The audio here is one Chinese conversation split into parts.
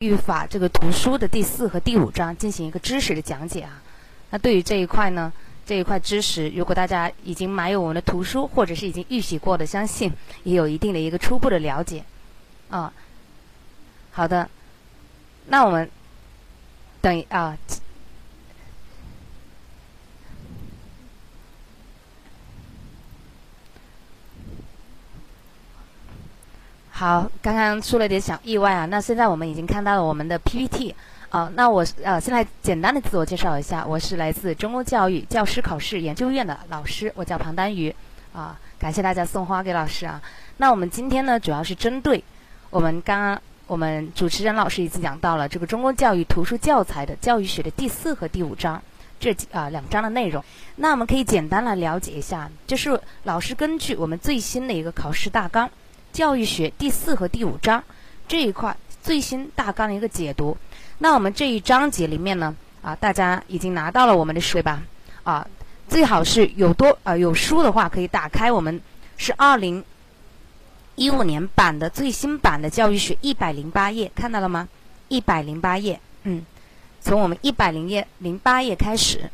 语法这个图书的第四和第五章进行一个知识的讲解啊。那对于这一块呢，这一块知识，如果大家已经买有我们的图书，或者是已经预习过的，相信也有一定的一个初步的了解啊。好的，那我们等啊。好，刚刚出了点小意外啊。那现在我们已经看到了我们的 PPT 啊。那我呃，现在简单的自我介绍一下，我是来自中公教育教师考试研究院的老师，我叫庞丹瑜啊。感谢大家送花给老师啊。那我们今天呢，主要是针对我们刚刚我们主持人老师已经讲到了这个中公教育图书教材的教育学的第四和第五章这啊两章的内容。那我们可以简单来了解一下，就是老师根据我们最新的一个考试大纲。教育学第四和第五章这一块最新大纲的一个解读。那我们这一章节里面呢，啊，大家已经拿到了我们的书吧？啊，最好是有多啊有书的话，可以打开我们是二零一五年版的最新版的教育学一百零八页，看到了吗？一百零八页，嗯，从我们一百零页零八页开始。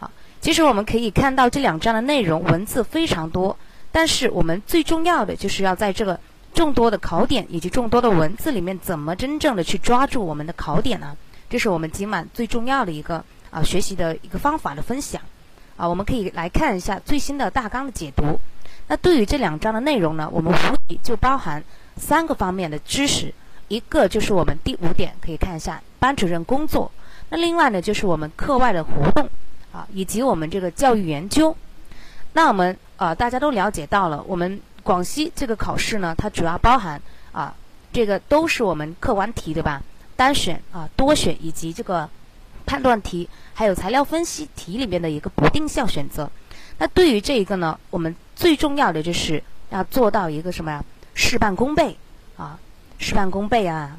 好，其实我们可以看到这两章的内容文字非常多。但是我们最重要的就是要在这个众多的考点以及众多的文字里面，怎么真正的去抓住我们的考点呢？这是我们今晚最重要的一个啊学习的一个方法的分享啊。我们可以来看一下最新的大纲的解读。那对于这两章的内容呢，我们无疑就包含三个方面的知识，一个就是我们第五点可以看一下班主任工作，那另外呢就是我们课外的活动啊，以及我们这个教育研究。那我们啊，大家都了解到了，我们广西这个考试呢，它主要包含啊，这个都是我们客观题对吧？单选啊、多选以及这个判断题，还有材料分析题里面的一个不定向选择。那对于这一个呢，我们最重要的就是要做到一个什么呀？事半功倍啊，事半功倍啊！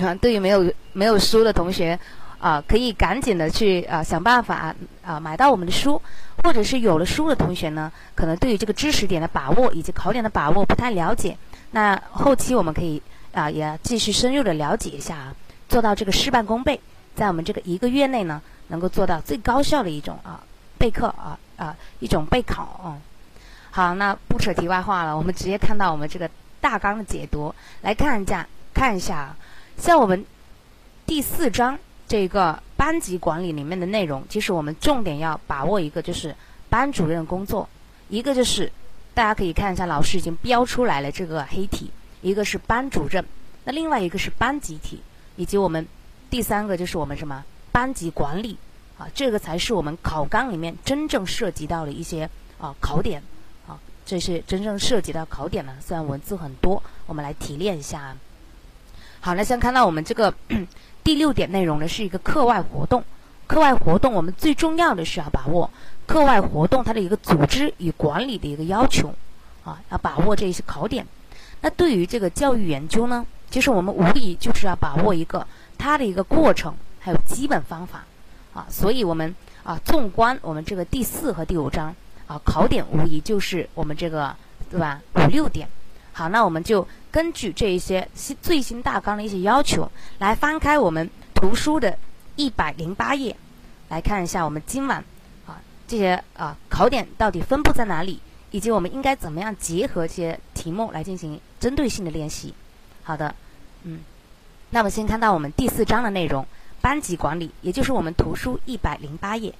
啊，对于没有没有书的同学。啊，可以赶紧的去啊想办法啊买到我们的书，或者是有了书的同学呢，可能对于这个知识点的把握以及考点的把握不太了解，那后期我们可以啊也继续深入的了解一下啊，做到这个事半功倍，在我们这个一个月内呢，能够做到最高效的一种啊备课啊啊一种备考啊。好，那不扯题外话了，我们直接看到我们这个大纲的解读，来看一下看一下啊，像我们第四章。这个班级管理里面的内容，其实我们重点要把握一个，就是班主任工作；一个就是大家可以看一下，老师已经标出来了这个黑体，一个是班主任，那另外一个是班集体，以及我们第三个就是我们什么班级管理啊，这个才是我们考纲里面真正涉及到的一些啊考点啊，这是真正涉及到考点了。虽然文字很多，我们来提炼一下。好，那先看到我们这个。第六点内容呢是一个课外活动，课外活动我们最重要的是要把握课外活动它的一个组织与管理的一个要求，啊，要把握这些考点。那对于这个教育研究呢，其实我们无疑就是要把握一个它的一个过程，还有基本方法，啊，所以我们啊，纵观我们这个第四和第五章啊，考点无疑就是我们这个对吧？五六点。好，那我们就根据这一些新最新大纲的一些要求，来翻开我们图书的一百零八页，来看一下我们今晚啊这些啊考点到底分布在哪里，以及我们应该怎么样结合这些题目来进行针对性的练习。好的，嗯，那么先看到我们第四章的内容，班级管理，也就是我们图书一百零八页。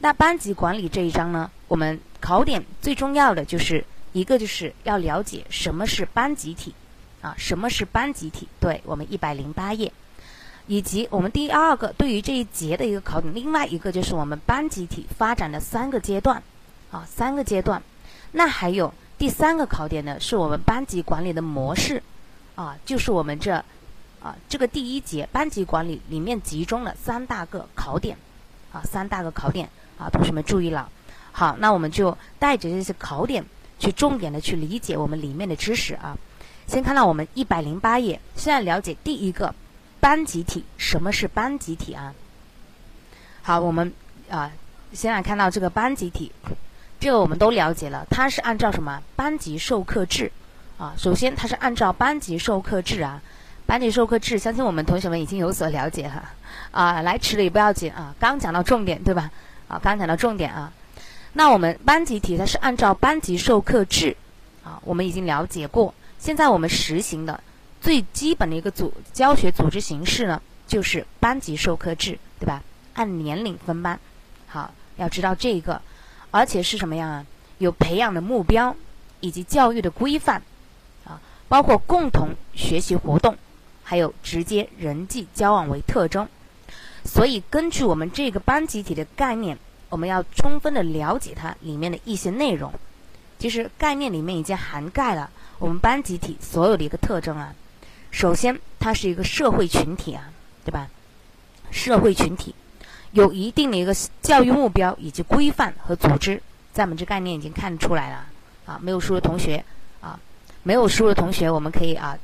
那班级管理这一章呢，我们考点最重要的就是。一个就是要了解什么是班集体，啊，什么是班集体？对我们一百零八页，以及我们第二个对于这一节的一个考点，另外一个就是我们班集体发展的三个阶段，啊，三个阶段。那还有第三个考点呢，是我们班级管理的模式，啊，就是我们这，啊，这个第一节班级管理里面集中了三大个考点，啊，三大个考点，啊，同学们注意了。好，那我们就带着这些考点。去重点的去理解我们里面的知识啊，先看到我们一百零八页，现在了解第一个班集体，什么是班集体啊？好，我们啊，先来看到这个班集体，这个我们都了解了，它是按照什么班级授课制啊？首先它是按照班级授课制啊，班级授课制，相信我们同学们已经有所了解哈。啊，来迟了也不要紧啊，刚讲到重点对吧？啊，刚讲到重点啊。那我们班集体它是按照班级授课制啊，我们已经了解过。现在我们实行的最基本的一个组教学组织形式呢，就是班级授课制，对吧？按年龄分班。好，要知道这个，而且是什么样啊？有培养的目标以及教育的规范啊，包括共同学习活动。还有直接人际交往为特征，所以根据我们这个班集体的概念，我们要充分的了解它里面的一些内容。其实概念里面已经涵盖了我们班集体所有的一个特征啊。首先，它是一个社会群体啊，对吧？社会群体有一定的一个教育目标以及规范和组织，在我们这概念已经看出来了啊。没有书的同学啊，没有书的同学，我们可以啊。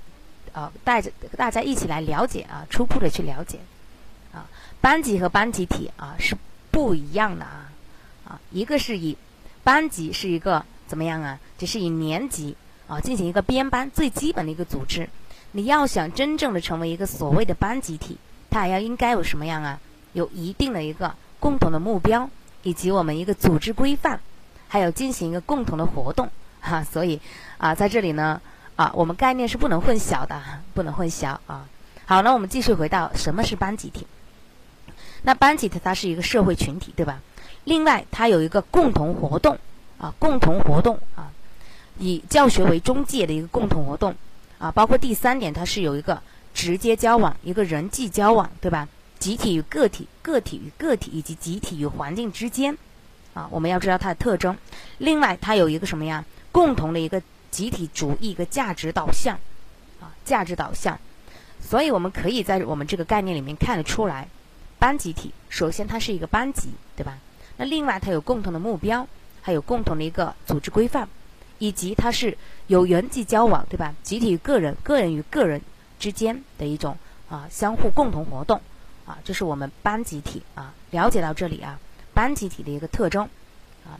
啊，带着大家一起来了解啊，初步的去了解，啊，班级和班集体啊是不一样的啊，啊，一个是以班级是一个怎么样啊，只是以年级啊进行一个编班最基本的一个组织，你要想真正的成为一个所谓的班集体，它还要应该有什么样啊？有一定的一个共同的目标，以及我们一个组织规范，还有进行一个共同的活动哈，所以啊，在这里呢。啊，我们概念是不能混淆的，不能混淆啊。好，那我们继续回到什么是班集体？那班集体它是一个社会群体，对吧？另外，它有一个共同活动啊，共同活动啊，以教学为中介的一个共同活动啊。包括第三点，它是有一个直接交往，一个人际交往，对吧？集体与个体，个体与个体以及集体与环境之间啊，我们要知道它的特征。另外，它有一个什么呀？共同的一个。集体主义一个价值导向，啊，价值导向，所以我们可以在我们这个概念里面看得出来，班集体首先它是一个班级，对吧？那另外它有共同的目标，还有共同的一个组织规范，以及它是有人际交往，对吧？集体与个人，个人与个人之间的一种啊相互共同活动，啊，这是我们班集体啊。了解到这里啊，班集体的一个特征，啊，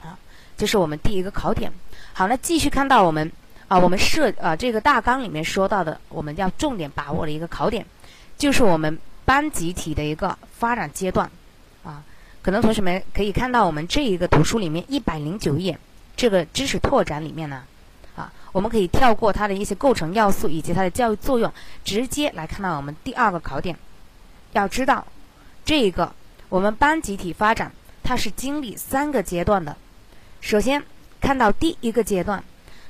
好，这是我们第一个考点。好，那继续看到我们啊，我们设啊这个大纲里面说到的，我们要重点把握的一个考点，就是我们班集体的一个发展阶段啊。可能同学们可以看到我们这一个图书里面一百零九页这个知识拓展里面呢，啊，我们可以跳过它的一些构成要素以及它的教育作用，直接来看到我们第二个考点。要知道，这一个我们班集体发展它是经历三个阶段的，首先。看到第一个阶段，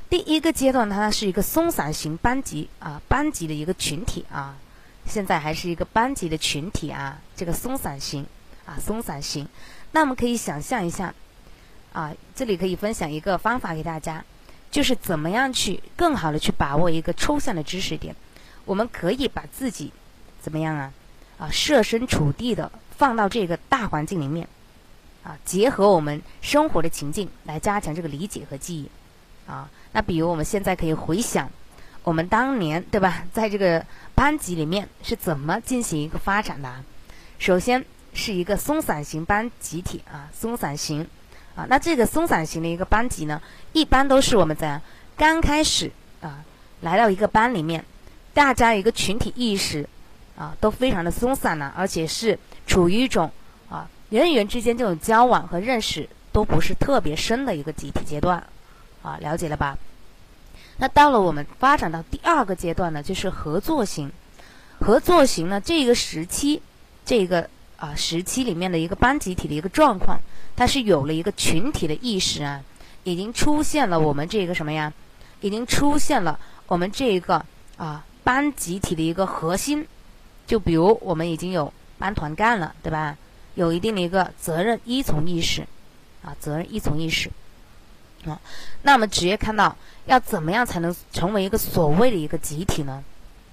第一个阶段它是一个松散型班级啊，班级的一个群体啊，现在还是一个班级的群体啊，这个松散型啊，松散型。那我们可以想象一下啊，这里可以分享一个方法给大家，就是怎么样去更好的去把握一个抽象的知识点。我们可以把自己怎么样啊啊，设身处地的放到这个大环境里面。啊，结合我们生活的情境来加强这个理解和记忆，啊，那比如我们现在可以回想，我们当年对吧，在这个班级里面是怎么进行一个发展的？首先是一个松散型班集体啊，松散型，啊，那这个松散型的一个班级呢，一般都是我们在刚开始啊来到一个班里面，大家一个群体意识啊都非常的松散呢，而且是处于一种啊。人与人之间这种交往和认识都不是特别深的一个集体阶段，啊，了解了吧？那到了我们发展到第二个阶段呢，就是合作型。合作型呢，这个时期，这个啊时期里面的一个班集体的一个状况，它是有了一个群体的意识啊，已经出现了我们这个什么呀？已经出现了我们这个啊班集体的一个核心。就比如我们已经有班团干了，对吧？有一定的一个责任依从意识，啊，责任依从意识，啊，那我们直接看到要怎么样才能成为一个所谓的一个集体呢？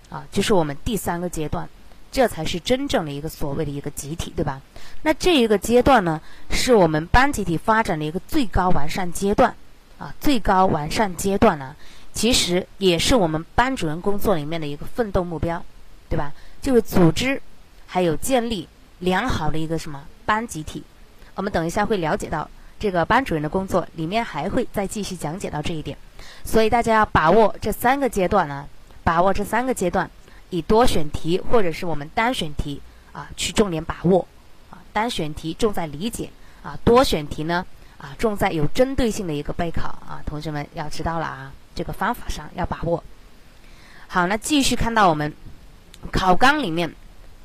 啊，就是我们第三个阶段，这才是真正的一个所谓的一个集体，对吧？那这一个阶段呢，是我们班集体发展的一个最高完善阶段，啊，最高完善阶段呢，其实也是我们班主任工作里面的一个奋斗目标，对吧？就是组织，还有建立。良好的一个什么班集体，我们等一下会了解到这个班主任的工作，里面还会再继续讲解到这一点，所以大家要把握这三个阶段呢，把握这三个阶段，以多选题或者是我们单选题啊去重点把握啊，单选题重在理解啊，多选题呢啊重在有针对性的一个备考啊，同学们要知道了啊，这个方法上要把握。好，那继续看到我们考纲里面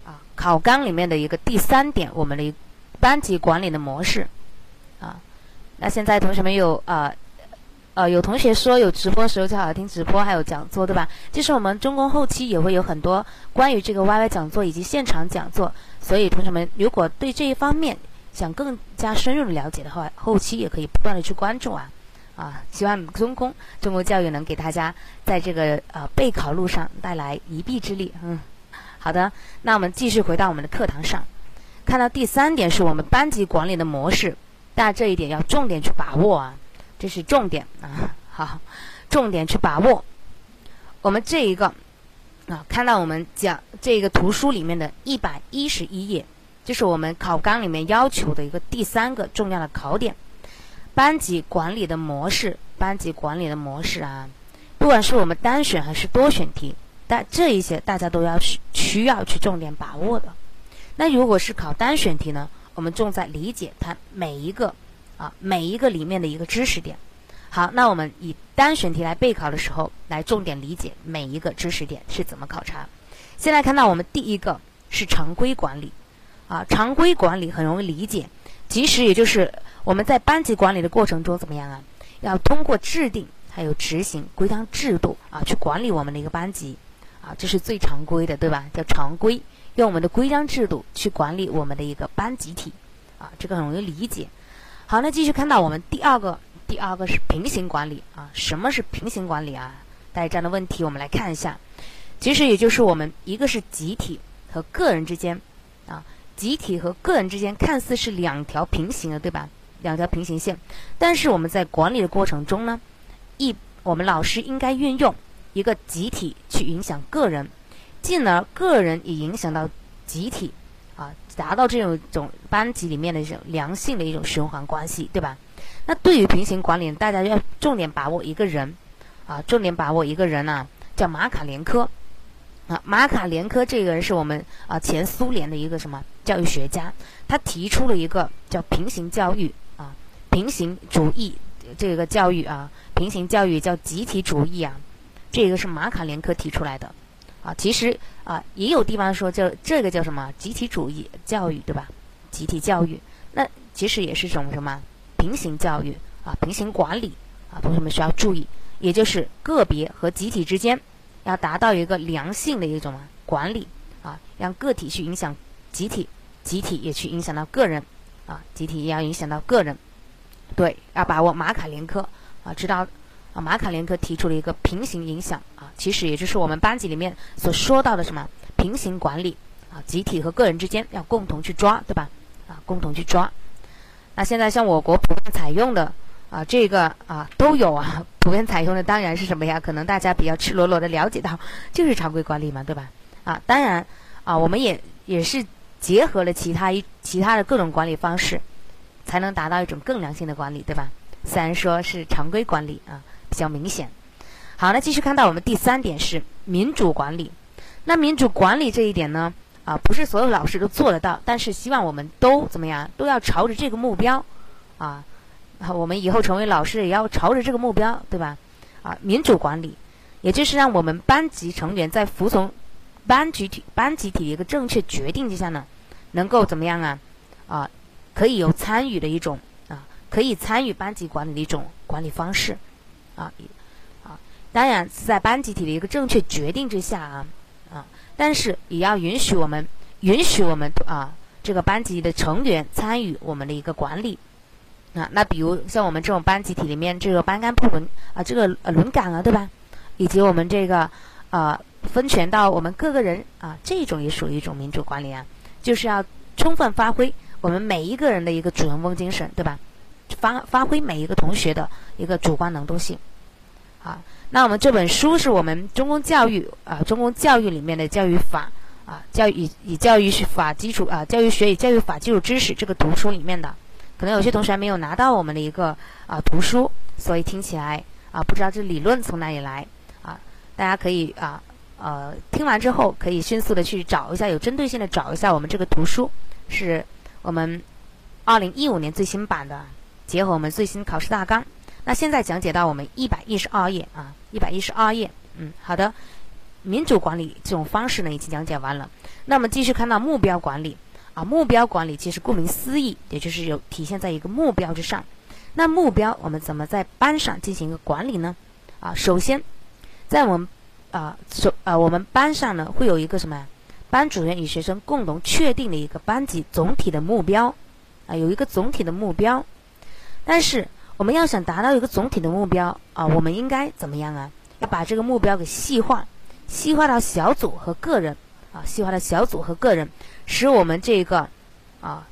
啊，考纲里面的一个第三点，我们的班级管理的模式。那现在同学们有啊。呃，有同学说有直播时候最好听直播，还有讲座，对吧？其实我们中公后期也会有很多关于这个 YY 讲座以及现场讲座，所以同学们如果对这一方面想更加深入的了解的话，后期也可以不断的去关注啊啊！希望中公中国教育能给大家在这个呃备考路上带来一臂之力。嗯，好的，那我们继续回到我们的课堂上，看到第三点是我们班级管理的模式，大家这一点要重点去把握啊。这是重点啊，好，重点去把握。我们这一个啊，看到我们讲这个图书里面的一百一十一页，就是我们考纲里面要求的一个第三个重要的考点——班级管理的模式。班级管理的模式啊，不管是我们单选还是多选题，但这一些大家都要需需要去重点把握的。那如果是考单选题呢，我们重在理解它每一个。啊，每一个里面的一个知识点。好，那我们以单选题来备考的时候，来重点理解每一个知识点是怎么考察。先来看到我们第一个是常规管理。啊，常规管理很容易理解，其实也就是我们在班级管理的过程中怎么样啊？要通过制定还有执行规章制度啊，去管理我们的一个班级。啊，这是最常规的，对吧？叫常规，用我们的规章制度去管理我们的一个班集体。啊，这个很容易理解。好，那继续看到我们第二个，第二个是平行管理啊。什么是平行管理啊？带这样的问题，我们来看一下。其实也就是我们一个是集体和个人之间啊，集体和个人之间看似是两条平行的，对吧？两条平行线。但是我们在管理的过程中呢，一我们老师应该运用一个集体去影响个人，进而个人也影响到集体。啊，达到这种种班级里面的这种良性的一种循环关系，对吧？那对于平行管理，大家要重点把握一个人，啊，重点把握一个人呢，叫马卡连科。啊，马卡连科这个人是我们啊前苏联的一个什么教育学家，他提出了一个叫平行教育啊，平行主义这个教育啊，平行教育叫集体主义啊，这个是马卡连科提出来的。啊，其实啊，也有地方说叫这个叫什么集体主义教育，对吧？集体教育，那其实也是种什么平行教育啊，平行管理啊，同学们需要注意，也就是个别和集体之间要达到一个良性的一种管理啊，让个体去影响集体，集体也去影响到个人啊，集体也要影响到个人，对，要把握马卡连科啊，知道。啊，马卡连科提出了一个平行影响啊，其实也就是我们班级里面所说到的什么平行管理啊，集体和个人之间要共同去抓，对吧？啊，共同去抓。那现在像我国普遍采用的啊，这个啊都有啊，普遍采用的当然是什么呀？可能大家比较赤裸裸的了解到，就是常规管理嘛，对吧？啊，当然啊，我们也也是结合了其他一其他的各种管理方式，才能达到一种更良性的管理，对吧？虽然说是常规管理啊。比较明显。好，那继续看到我们第三点是民主管理。那民主管理这一点呢，啊，不是所有老师都做得到，但是希望我们都怎么样，都要朝着这个目标，啊，我们以后成为老师也要朝着这个目标，对吧？啊，民主管理，也就是让我们班级成员在服从班集体班集体的一个正确决定之下呢，能够怎么样啊？啊，可以有参与的一种啊，可以参与班级管理的一种管理方式。啊，啊，当然是在班集体的一个正确决定之下啊，啊，但是也要允许我们允许我们啊这个班级的成员参与我们的一个管理啊。那比如像我们这种班集体里面这个班干部轮啊，这个轮岗啊，对吧？以及我们这个啊分权到我们各个人啊，这种也属于一种民主管理啊，就是要充分发挥我们每一个人的一个主人翁精神，对吧？发发挥每一个同学的一个主观能动性，啊，那我们这本书是我们中公教育啊，中公教育里面的教育法啊，教育以以教育法基础啊，教育学与教育法基础知识这个图书里面的，可能有些同学还没有拿到我们的一个啊图书，所以听起来啊不知道这理论从哪里来。啊，大家可以啊呃听完之后可以迅速的去找一下，有针对性的找一下我们这个图书，是我们二零一五年最新版的，结合我们最新考试大纲。那现在讲解到我们一百一十二页啊，一百一十二页，嗯，好的，民主管理这种方式呢已经讲解完了。那么继续看到目标管理啊，目标管理其实顾名思义，也就是有体现在一个目标之上。那目标我们怎么在班上进行一个管理呢？啊，首先在我们啊首啊我们班上呢会有一个什么？班主任与学生共同确定的一个班级总体的目标啊，有一个总体的目标，但是。我们要想达到一个总体的目标啊，我们应该怎么样啊？要把这个目标给细化，细化到小组和个人啊，细化到小组和个人，使我们这个啊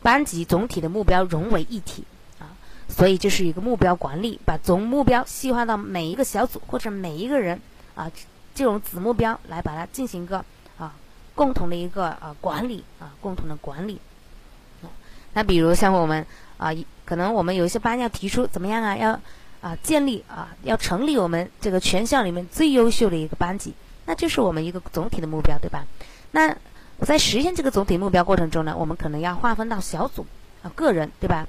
班级总体的目标融为一体啊。所以这是一个目标管理，把总目标细化到每一个小组或者每一个人啊这种子目标来把它进行一个啊共同的一个啊管理啊共同的管理。那比如像我们啊。可能我们有一些班要提出怎么样啊？要啊建立啊要成立我们这个全校里面最优秀的一个班级，那就是我们一个总体的目标，对吧？那在实现这个总体目标过程中呢，我们可能要划分到小组啊个人，对吧？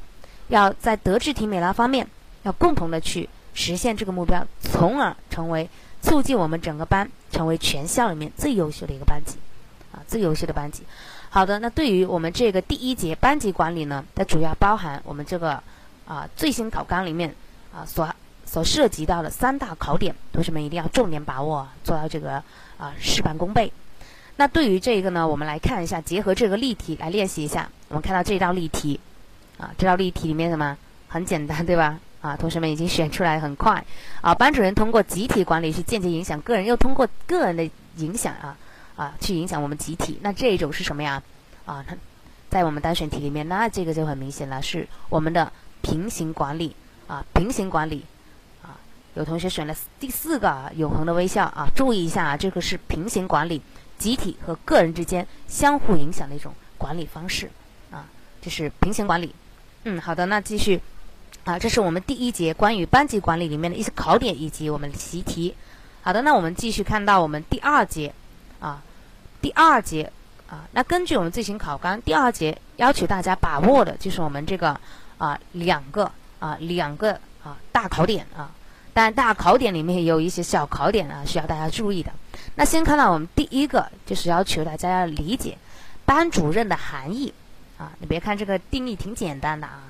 要在德智体美劳方面要共同的去实现这个目标，从而成为促进我们整个班成为全校里面最优秀的一个班级啊最优秀的班级。好的，那对于我们这个第一节班级管理呢，它主要包含我们这个啊最新考纲里面啊所所涉及到的三大考点，同学们一定要重点把握，做到这个啊事半功倍。那对于这个呢，我们来看一下，结合这个例题来练习一下。我们看到这道例题啊，这道例题里面什么很简单，对吧？啊，同学们已经选出来很快啊。班主任通过集体管理去间接影响个人，又通过个人的影响啊。啊，去影响我们集体，那这一种是什么呀？啊，它在我们单选题里面，那这个就很明显了，是我们的平行管理啊，平行管理啊。有同学选了第四个永恒的微笑啊，注意一下啊，这个是平行管理，集体和个人之间相互影响的一种管理方式啊，这是平行管理。嗯，好的，那继续啊，这是我们第一节关于班级管理里面的一些考点以及我们习题。好的，那我们继续看到我们第二节。啊，第二节啊，那根据我们最新考纲，第二节要求大家把握的就是我们这个啊两个啊两个啊大考点啊，但大考点里面也有一些小考点啊需要大家注意的。那先看到我们第一个就是要求大家要理解班主任的含义啊，你别看这个定义挺简单的啊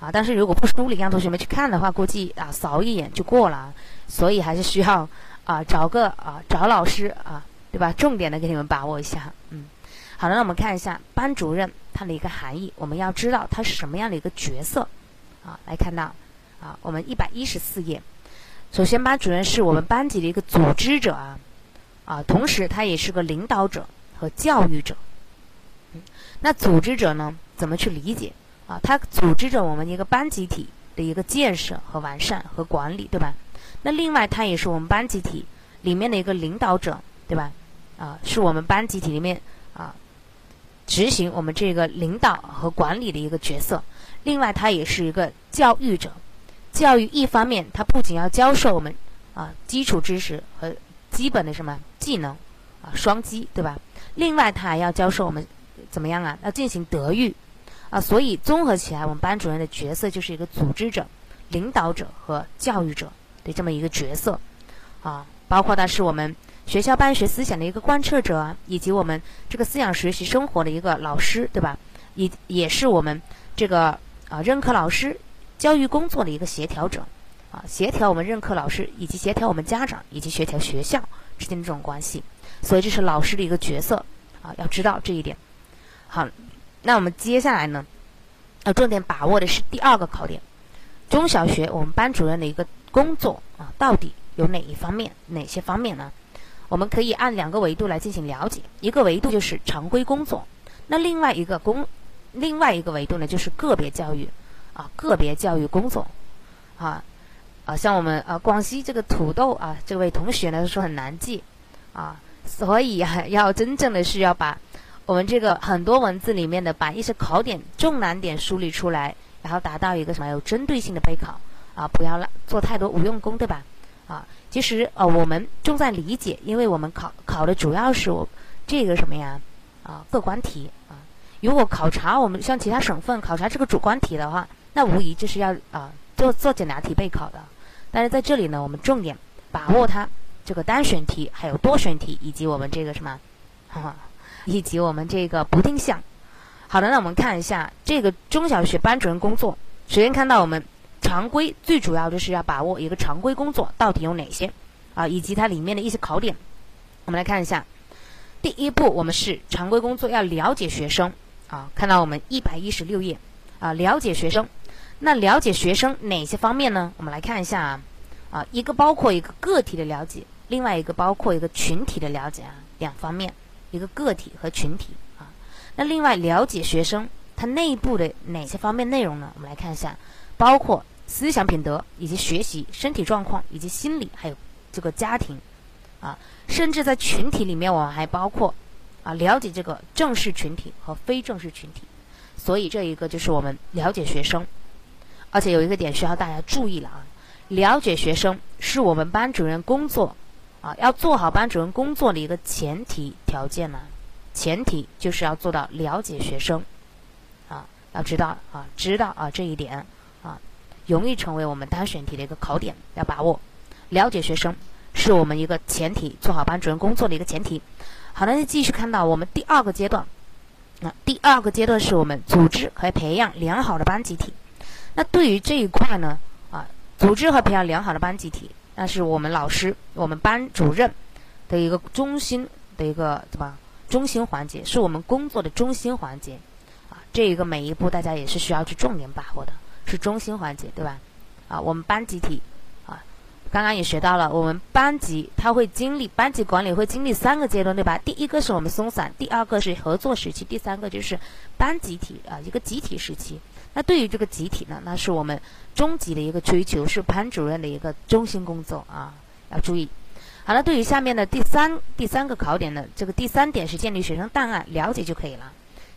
啊，但是如果不梳理，让同学们去看的话，估计啊扫一眼就过了，所以还是需要啊找个啊找老师啊。对吧？重点的给你们把握一下，嗯，好了，那我们看一下班主任他的一个含义，我们要知道他是什么样的一个角色，啊，来看到，啊，我们一百一十四页，首先班主任是我们班级的一个组织者啊，啊，同时他也是个领导者和教育者，嗯，那组织者呢，怎么去理解？啊，他组织着我们一个班集体的一个建设和完善和管理，对吧？那另外他也是我们班集体里面的一个领导者，对吧？啊，是我们班集体里面啊，执行我们这个领导和管理的一个角色。另外，他也是一个教育者。教育一方面，他不仅要教授我们啊基础知识和基本的什么技能啊双基，对吧？另外，他还要教授我们怎么样啊？要进行德育啊。所以，综合起来，我们班主任的角色就是一个组织者、领导者和教育者的这么一个角色啊。包括他是我们。学校办学思想的一个贯彻者，以及我们这个思想学习生活的一个老师，对吧？也也是我们这个啊任课老师教育工作的一个协调者，啊，协调我们任课老师以及协调我们家长以及协调学校之间的这种关系。所以这是老师的一个角色啊，要知道这一点。好，那我们接下来呢，要重点把握的是第二个考点：中小学我们班主任的一个工作啊，到底有哪一方面？哪些方面呢？我们可以按两个维度来进行了解，一个维度就是常规工作，那另外一个工，另外一个维度呢就是个别教育，啊，个别教育工作，啊，啊，像我们啊广西这个土豆啊这位同学呢说很难记，啊，所以啊要真正的是要把我们这个很多文字里面的把一些考点重难点梳理出来，然后达到一个什么有针对性的备考，啊，不要做太多无用功，对吧？啊，其实呃我们重在理解，因为我们考考的主要是我这个什么呀啊客观题啊。如果考察我们像其他省份考察这个主观题的话，那无疑这是要啊做做简答题备考的。但是在这里呢，我们重点把握它这个单选题，还有多选题，以及我们这个什么，以及我们这个不定向。好的，那我们看一下这个中小学班主任工作。首先看到我们常规，最主要就是要把握一个常规工作到底有哪些啊，以及它里面的一些考点。我们来看一下，第一步我们是常规工作要了解学生啊，看到我们一百一十六页啊，了解学生。那了解学生哪些方面呢？我们来看一下啊，啊，一个包括一个个体的了解，另外一个包括一个群体的了解啊，两方面，一个个体和群体啊。那另外了解学生他内部的哪些方面内容呢？我们来看一下，包括思想品德以及学习、身体状况以及心理，还有这个家庭啊，甚至在群体里面，我们还包括啊，了解这个正式群体和非正式群体。所以这一个就是我们了解学生。而且有一个点需要大家注意了啊，了解学生是我们班主任工作啊要做好班主任工作的一个前提条件呢，前提就是要做到了解学生啊，要知道啊，知道啊这一点，容易成为我们单选题的一个考点，要把握了解学生是我们一个前提，做好班主任工作的一个前提。好那就，继续看到我们第二个阶段，那第二个阶段是我们组织和培养良好的班集体。那对于这一块呢，啊，组织和培养良好的班集体，那是我们老师、我们班主任的一个中心的一个怎么中心环节，是我们工作的中心环节，啊，这一个每一步大家也是需要去重点把握的，是中心环节，对吧？啊，我们班集体，啊，刚刚也学到了，我们班级它会经历班级管理会经历三个阶段，对吧？第一个是我们松散，第二个是合作时期，第三个就是班集体啊，一个集体时期。那对于这个集体呢，那是我们终极的一个追求，是班主任的一个中心工作啊，要注意。好了，对于下面的第三第三个考点呢，这个第三点是建立学生档案，了解就可以了。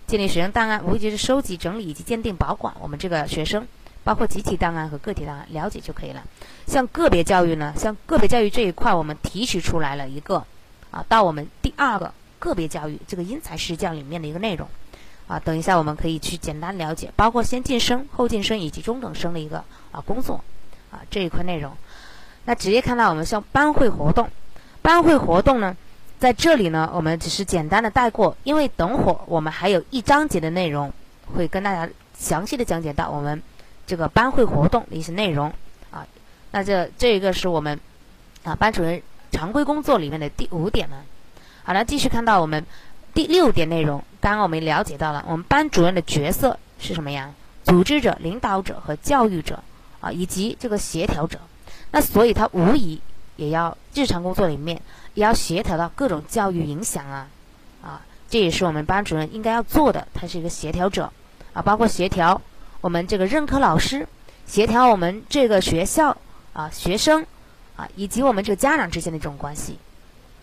建立学生档案，无非就是收集、整理以及鉴定、保管我们这个学生，包括集体档案和个体档案，了解就可以了。像个别教育呢，像个别教育这一块，我们提取出来了一个啊，到我们第二个个别教育这个因材施教里面的一个内容。啊，等一下，我们可以去简单了解，包括先进生、后进生以及中等生的一个啊工作，啊这一块内容。那直接看到我们像班会活动，班会活动呢，在这里呢，我们只是简单的带过，因为等会儿我们还有一章节的内容会跟大家详细的讲解到我们这个班会活动的一些内容啊。那这这一个是我们啊班主任常规工作里面的第五点呢。好了，继续看到我们。第六点内容，刚刚我们了解到了，我们班主任的角色是什么呀？组织者、领导者和教育者啊，以及这个协调者。那所以他无疑也要日常工作里面也要协调到各种教育影响啊啊，这也是我们班主任应该要做的。他是一个协调者啊，包括协调我们这个任课老师，协调我们这个学校啊学生啊，以及我们这个家长之间的这种关系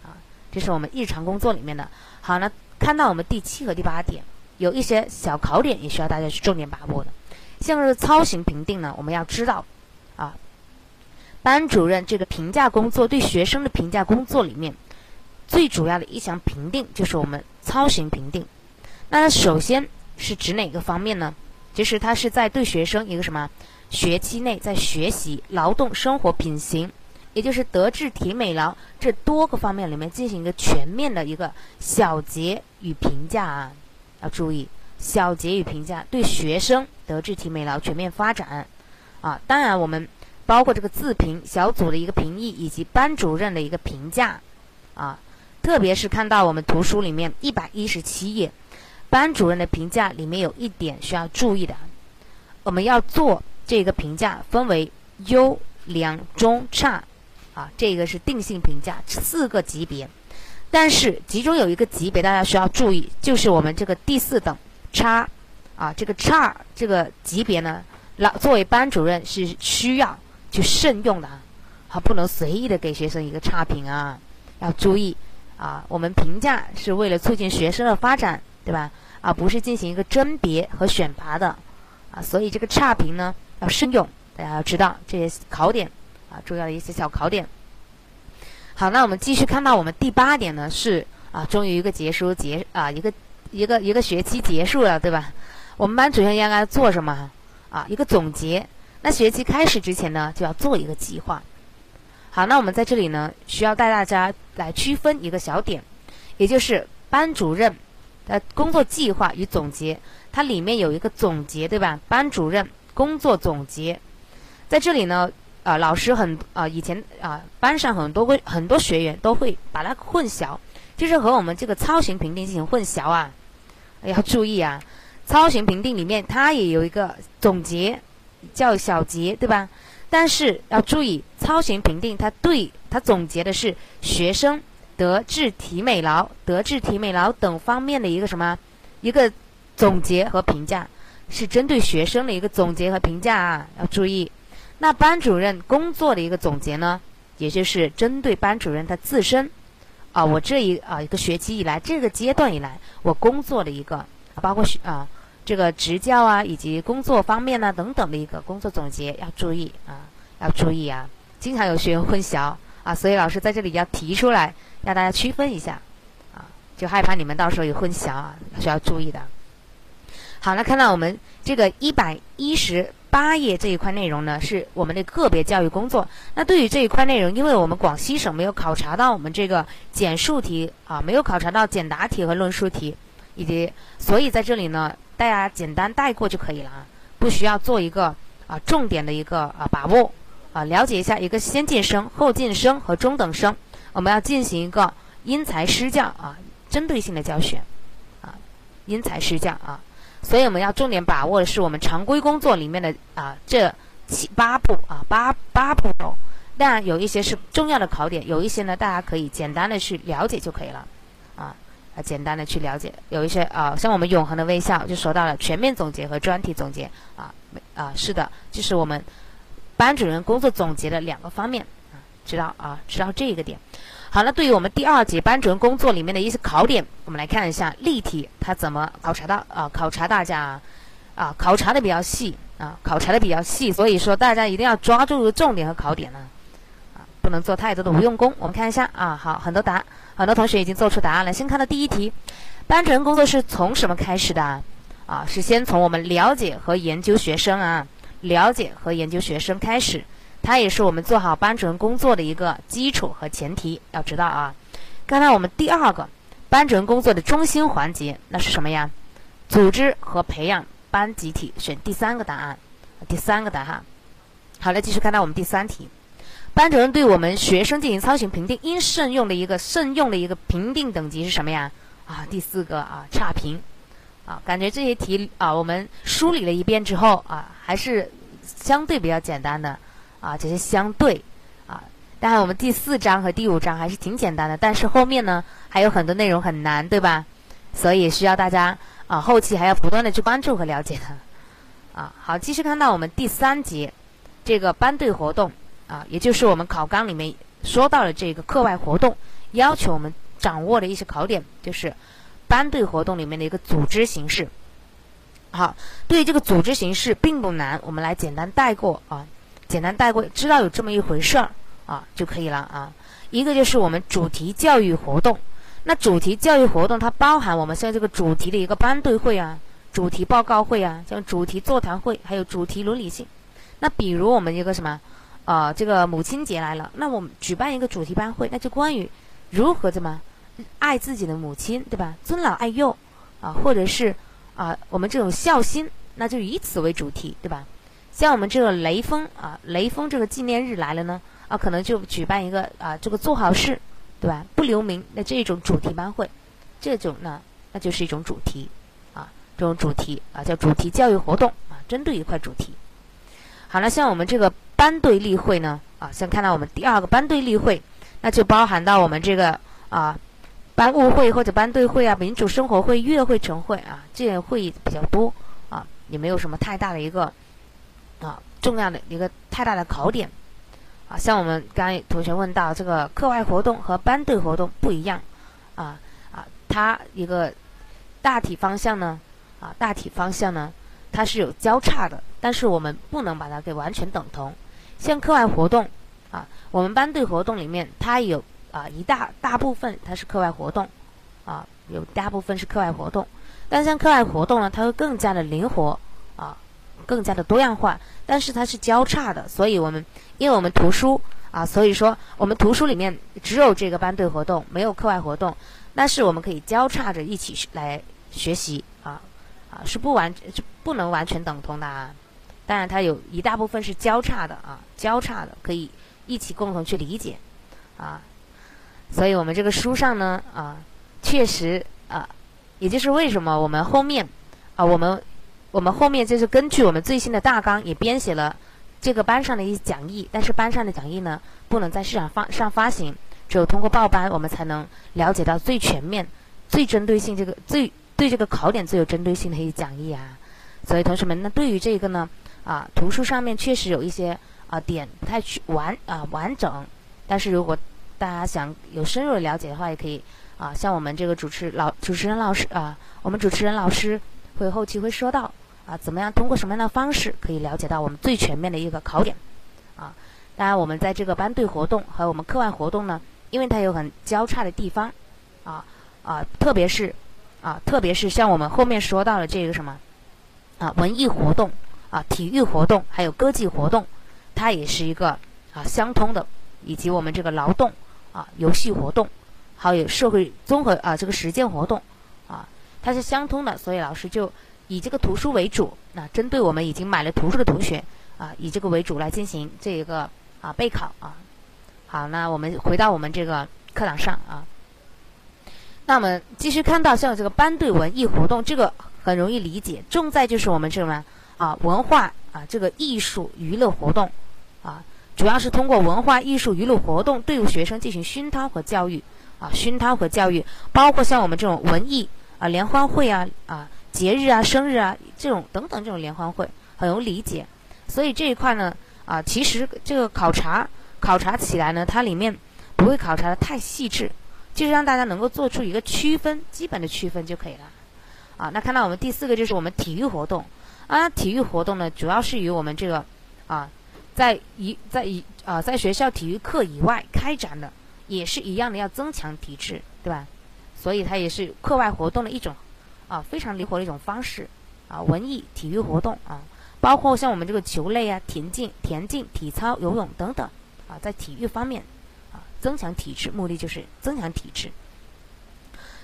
啊，这是我们日常工作里面的。好，那看到我们第七和第八点，有一些小考点也需要大家去重点把握的。像是操行评定呢，我们要知道，啊，班主任这个评价工作对学生的评价工作里面，最主要的一项评定就是我们操行评定。那首先是指哪个方面呢？就是它是在对学生一个什么学期内在学习、劳动、生活品行。也就是德智体美劳这多个方面里面进行一个全面的一个小结与评价啊，要注意小结与评价对学生德智体美劳全面发展啊，当然我们包括这个自评小组的一个评议以及班主任的一个评价啊，特别是看到我们图书里面一百一十七页班主任的评价里面有一点需要注意的，我们要做这个评价分为优良中差。啊，这个是定性评价四个级别，但是其中有一个级别大家需要注意，就是我们这个第四等差，啊，这个差这个级别呢，老作为班主任是需要去慎用的。啊，好，不能随意的给学生一个差评啊，要注意。啊，我们评价是为了促进学生的发展，对吧？啊，不是进行一个甄别和选拔的啊，所以这个差评呢要慎用，大家要知道这些考点啊。重要的一些小考点。好，那我们继续看到我们第八点呢是啊，终于一个结束结啊一个一个一个学期结束了，对吧？我们班主任应该做什么啊？一个总结。那学期开始之前呢，就要做一个计划。好，那我们在这里呢，需要带大家来区分一个小点，也就是班主任的工作计划与总结，它里面有一个总结，对吧？班主任工作总结，在这里呢。啊，老师很啊，以前啊，班上很多个很多学员都会把它混淆，就是和我们这个操行评定进行混淆啊，要注意啊。操行评定里面它也有一个总结，叫小结，对吧？但是要注意，操行评定它对它总结的是学生德智体美劳、德智体美劳等方面的一个什么？一个总结和评价，是针对学生的一个总结和评价啊，要注意。那班主任工作的一个总结呢，也就是针对班主任他自身，啊，我这一啊一个学期以来，这个阶段以来，我工作的一个，包括学啊这个执教啊，以及工作方面呢等等的一个工作总结，要注意啊，要注意啊，经常有学员混淆啊，所以老师在这里要提出来，让大家区分一下，啊，就害怕你们到时候有混淆啊，需要注意的。好，那看到我们这个一百一十。八页这一块内容呢，是我们的个别教育工作。那对于这一块内容，因为我们广西省没有考察到我们这个简述题啊，没有考察到简答题和论述题，以及所以在这里呢，大家简单带过就可以了啊，不需要做一个啊重点的一个啊把握啊，了解一下一个先进生、后进生和中等生，我们要进行一个因材施教啊，针对性的教学啊，因材施教啊。所以我们要重点把握的是我们常规工作里面的啊这七八步啊八八步骤，当然有一些是重要的考点，有一些呢大家可以简单的去了解就可以了，啊啊简单的去了解，有一些啊像我们永恒的微笑就说到了全面总结和专题总结啊啊是的，就是我们班主任工作总结的两个方面啊知道啊知道这个点。好，那对于我们第二节班主任工作里面的一些考点，我们来看一下例题，它怎么考察到啊？考察大家啊，考察的比较细啊，考察的比较细，所以说大家一定要抓住重点和考点呢，啊，不能做太多的无用功。我们看一下啊，好，很多答，很多同学已经做出答案了。先看到第一题，班主任工作是从什么开始的啊？是先从我们了解和研究学生啊，了解和研究学生开始。它也是我们做好班主任工作的一个基础和前提，要知道啊。刚才我们第二个班主任工作的中心环节，那是什么呀？组织和培养班集体，选第三个答案，第三个答案。好了，继续看到我们第三题，班主任对我们学生进行操行评定，应慎用的一个慎用的一个评定等级是什么呀？啊，第四个啊，差评。啊，感觉这些题啊，我们梳理了一遍之后啊，还是相对比较简单的。啊，这是相对，啊，当然我们第四章和第五章还是挺简单的，但是后面呢还有很多内容很难，对吧？所以需要大家啊，后期还要不断的去关注和了解它。啊，好，继续看到我们第三节，这个班队活动啊，也就是我们考纲里面说到的这个课外活动，要求我们掌握的一些考点，就是班队活动里面的一个组织形式。好，对于这个组织形式并不难，我们来简单带过啊。简单带过，知道有这么一回事儿啊就可以了啊。一个就是我们主题教育活动，那主题教育活动它包含我们现在这个主题的一个班队会啊、主题报告会啊、像主题座谈会，还有主题伦理性。那比如我们一个什么啊，这个母亲节来了，那我们举办一个主题班会，那就关于如何怎么爱自己的母亲，对吧？尊老爱幼啊，或者是啊，我们这种孝心，那就以此为主题，对吧？像我们这个雷锋啊，雷锋这个纪念日来了呢，啊，可能就举办一个啊，这个做好事，对吧？不留名的这种主题班会，这种呢，那就是一种主题，啊，这种主题啊叫主题教育活动啊，针对一块主题。好了，像我们这个班队例会呢，啊，像看到我们第二个班队例会，那就包含到我们这个啊班务会或者班队会啊、民主生活会、月会、晨会啊，这些会议比较多啊，也没有什么太大的一个。啊，重要的一个太大的考点，啊，像我们刚才同学问到这个课外活动和班队活动不一样，啊啊，它一个大体方向呢，啊，大体方向呢，它是有交叉的，但是我们不能把它给完全等同。像课外活动，啊，我们班队活动里面它有啊一大大部分它是课外活动，啊有大部分是课外活动，但像课外活动呢，它会更加的灵活啊，更加的多样化，但是它是交叉的，所以我们因为我们图书啊，所以说我们图书里面只有这个班队活动，没有课外活动，但是我们可以交叉着一起来学习啊啊是不完是不能完全等同的啊。当然，它有一大部分是交叉的啊，交叉的可以一起共同去理解，啊，所以我们这个书上呢啊，确实啊，也就是为什么我们后面啊，我们我们后面就是根据我们最新的大纲也编写了这个班上的一些讲义，但是班上的讲义呢不能在市场发上发行，只有通过报班我们才能了解到最全面、最针对性这个最对这个考点最有针对性的一些讲义啊。所以同学们，那对于这个呢？啊，图书上面确实有一些啊点不太去完啊完整，但是如果大家想有深入的了解的话，也可以啊，像我们这个主持老主持人老师啊，我们主持人老师会后期会说到啊，怎么样通过什么样的方式可以了解到我们最全面的一个考点啊。当然，我们在这个班队活动和我们课外活动呢，因为它有很交叉的地方啊啊，特别是啊，特别是像我们后面说到的这个什么啊文艺活动。啊，体育活动还有歌技活动，它也是一个啊相通的，以及我们这个劳动啊游戏活动，还有社会综合啊这个实践活动，它是相通的，所以老师就以这个图书为主，那针对我们已经买了图书的同学啊，以这个为主来进行这一个啊备考啊。好，那我们回到我们这个课堂上啊，那我们继续看到像这个班队文艺活动，这个很容易理解，重在就是我们这个么？啊，文化啊，这个艺术娱乐活动，啊，主要是通过文化艺术娱乐活动对学生进行熏陶和教育，啊，熏陶和教育，包括像我们这种文艺啊联欢会啊啊节日啊生日啊这种等等这种联欢会很容易理解，所以这一块呢啊，其实这个考察考察起来呢，它里面不会考察的太细致，就是让大家能够做出一个区分，基本的区分就可以了，啊，那看到我们第四个就是我们体育活动。啊，体育活动呢，主要是与我们这个啊，在一在一啊，在学校体育课以外开展的，也是一样的，要增强体质，对吧？所以它也是课外活动的一种啊，非常灵活的一种方式啊，文艺体育活动啊，包括像我们这个球类啊、田径、田径、体操、游泳等等啊，在体育方面啊，增强体质，目的就是增强体质。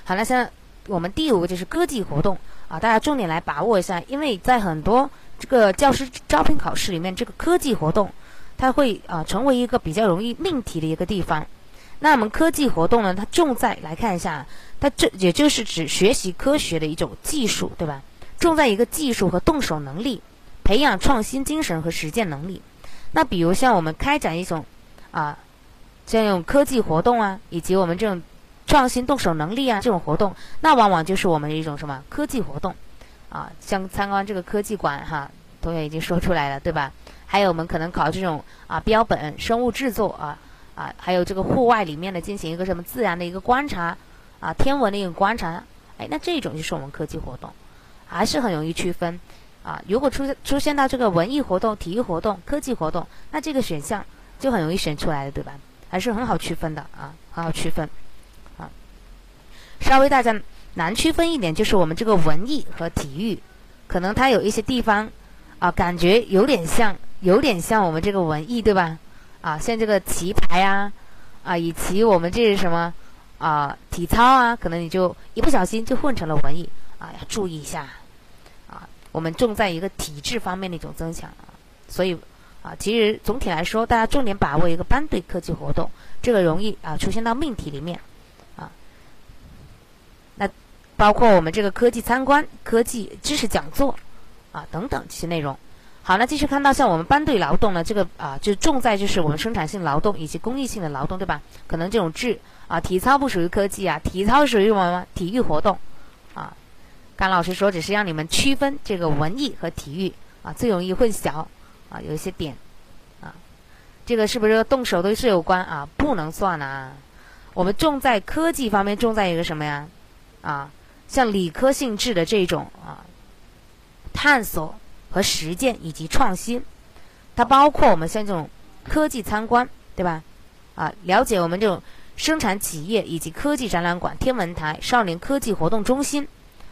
好了，现在我们第五个就是歌技活动。啊，大家重点来把握一下，因为在很多这个教师招聘考试里面，这个科技活动，它会啊成为一个比较容易命题的一个地方。那我们科技活动呢，它重在来看一下，它这也就是指学习科学的一种技术，对吧？重在一个技术和动手能力，培养创新精神和实践能力。那比如像我们开展一种啊，像用科技活动啊，以及我们这种。创新动手能力啊，这种活动，那往往就是我们的一种什么科技活动，啊，像参观这个科技馆哈，同学已经说出来了，对吧？还有我们可能考这种啊标本、生物制作啊啊，还有这个户外里面的进行一个什么自然的一个观察啊，天文的一个观察，哎，那这种就是我们科技活动，还是很容易区分啊。如果出现出现到这个文艺活动、体育活动、科技活动，那这个选项就很容易选出来的，对吧？还是很好区分的啊，很好区分。啊稍微大家难区分一点，就是我们这个文艺和体育，可能它有一些地方啊，感觉有点像，有点像我们这个文艺，对吧？啊，像这个棋牌啊，啊，以及我们这是什么啊，体操啊，可能你就一不小心就混成了文艺啊，要注意一下啊。我们重在一个体质方面的一种增强啊，所以啊，其实总体来说，大家重点把握一个班队科技活动，这个容易啊出现到命题里面。啊，那包括我们这个科技参观、科技知识讲座，啊等等这些内容。好，那继续看到像我们班队劳动呢，这个啊就重在就是我们生产性劳动以及公益性的劳动，对吧？可能这种智啊，体操不属于科技啊，体操属于什么？体育活动啊。甘老师说，只是让你们区分这个文艺和体育啊，最容易混淆啊，有一些点啊，这个是不是动手都是有关啊？不能算啊。我们重在科技方面，重在一个什么呀？啊？像理科性质的这种啊，探索和实践以及创新，它包括我们像这种科技参观，对吧？啊，了解我们这种生产企业以及科技展览馆、天文台、少年科技活动中心，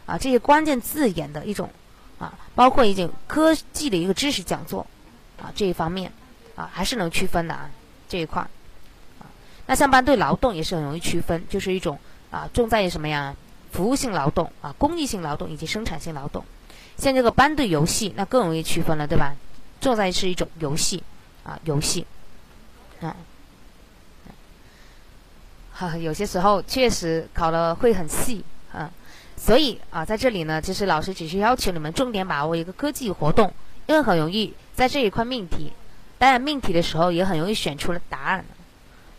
啊，这些关键字眼的一种，啊，包括一种科技的一个知识讲座，啊，这一方面，啊，还是能区分的啊，这一块，啊，那像班对劳动也是很容易区分，就是一种啊，重在于什么呀？服务性劳动啊，公益性劳动以及生产性劳动。像这个班队游戏，那更容易区分了，对吧？重在是一种游戏，啊，游戏，啊。哈，有些时候确实考的会很细啊，所以啊，在这里呢，其实老师只是要求你们重点把握一个科技活动，因为很容易在这一块命题，当然命题的时候也很容易选出了答案。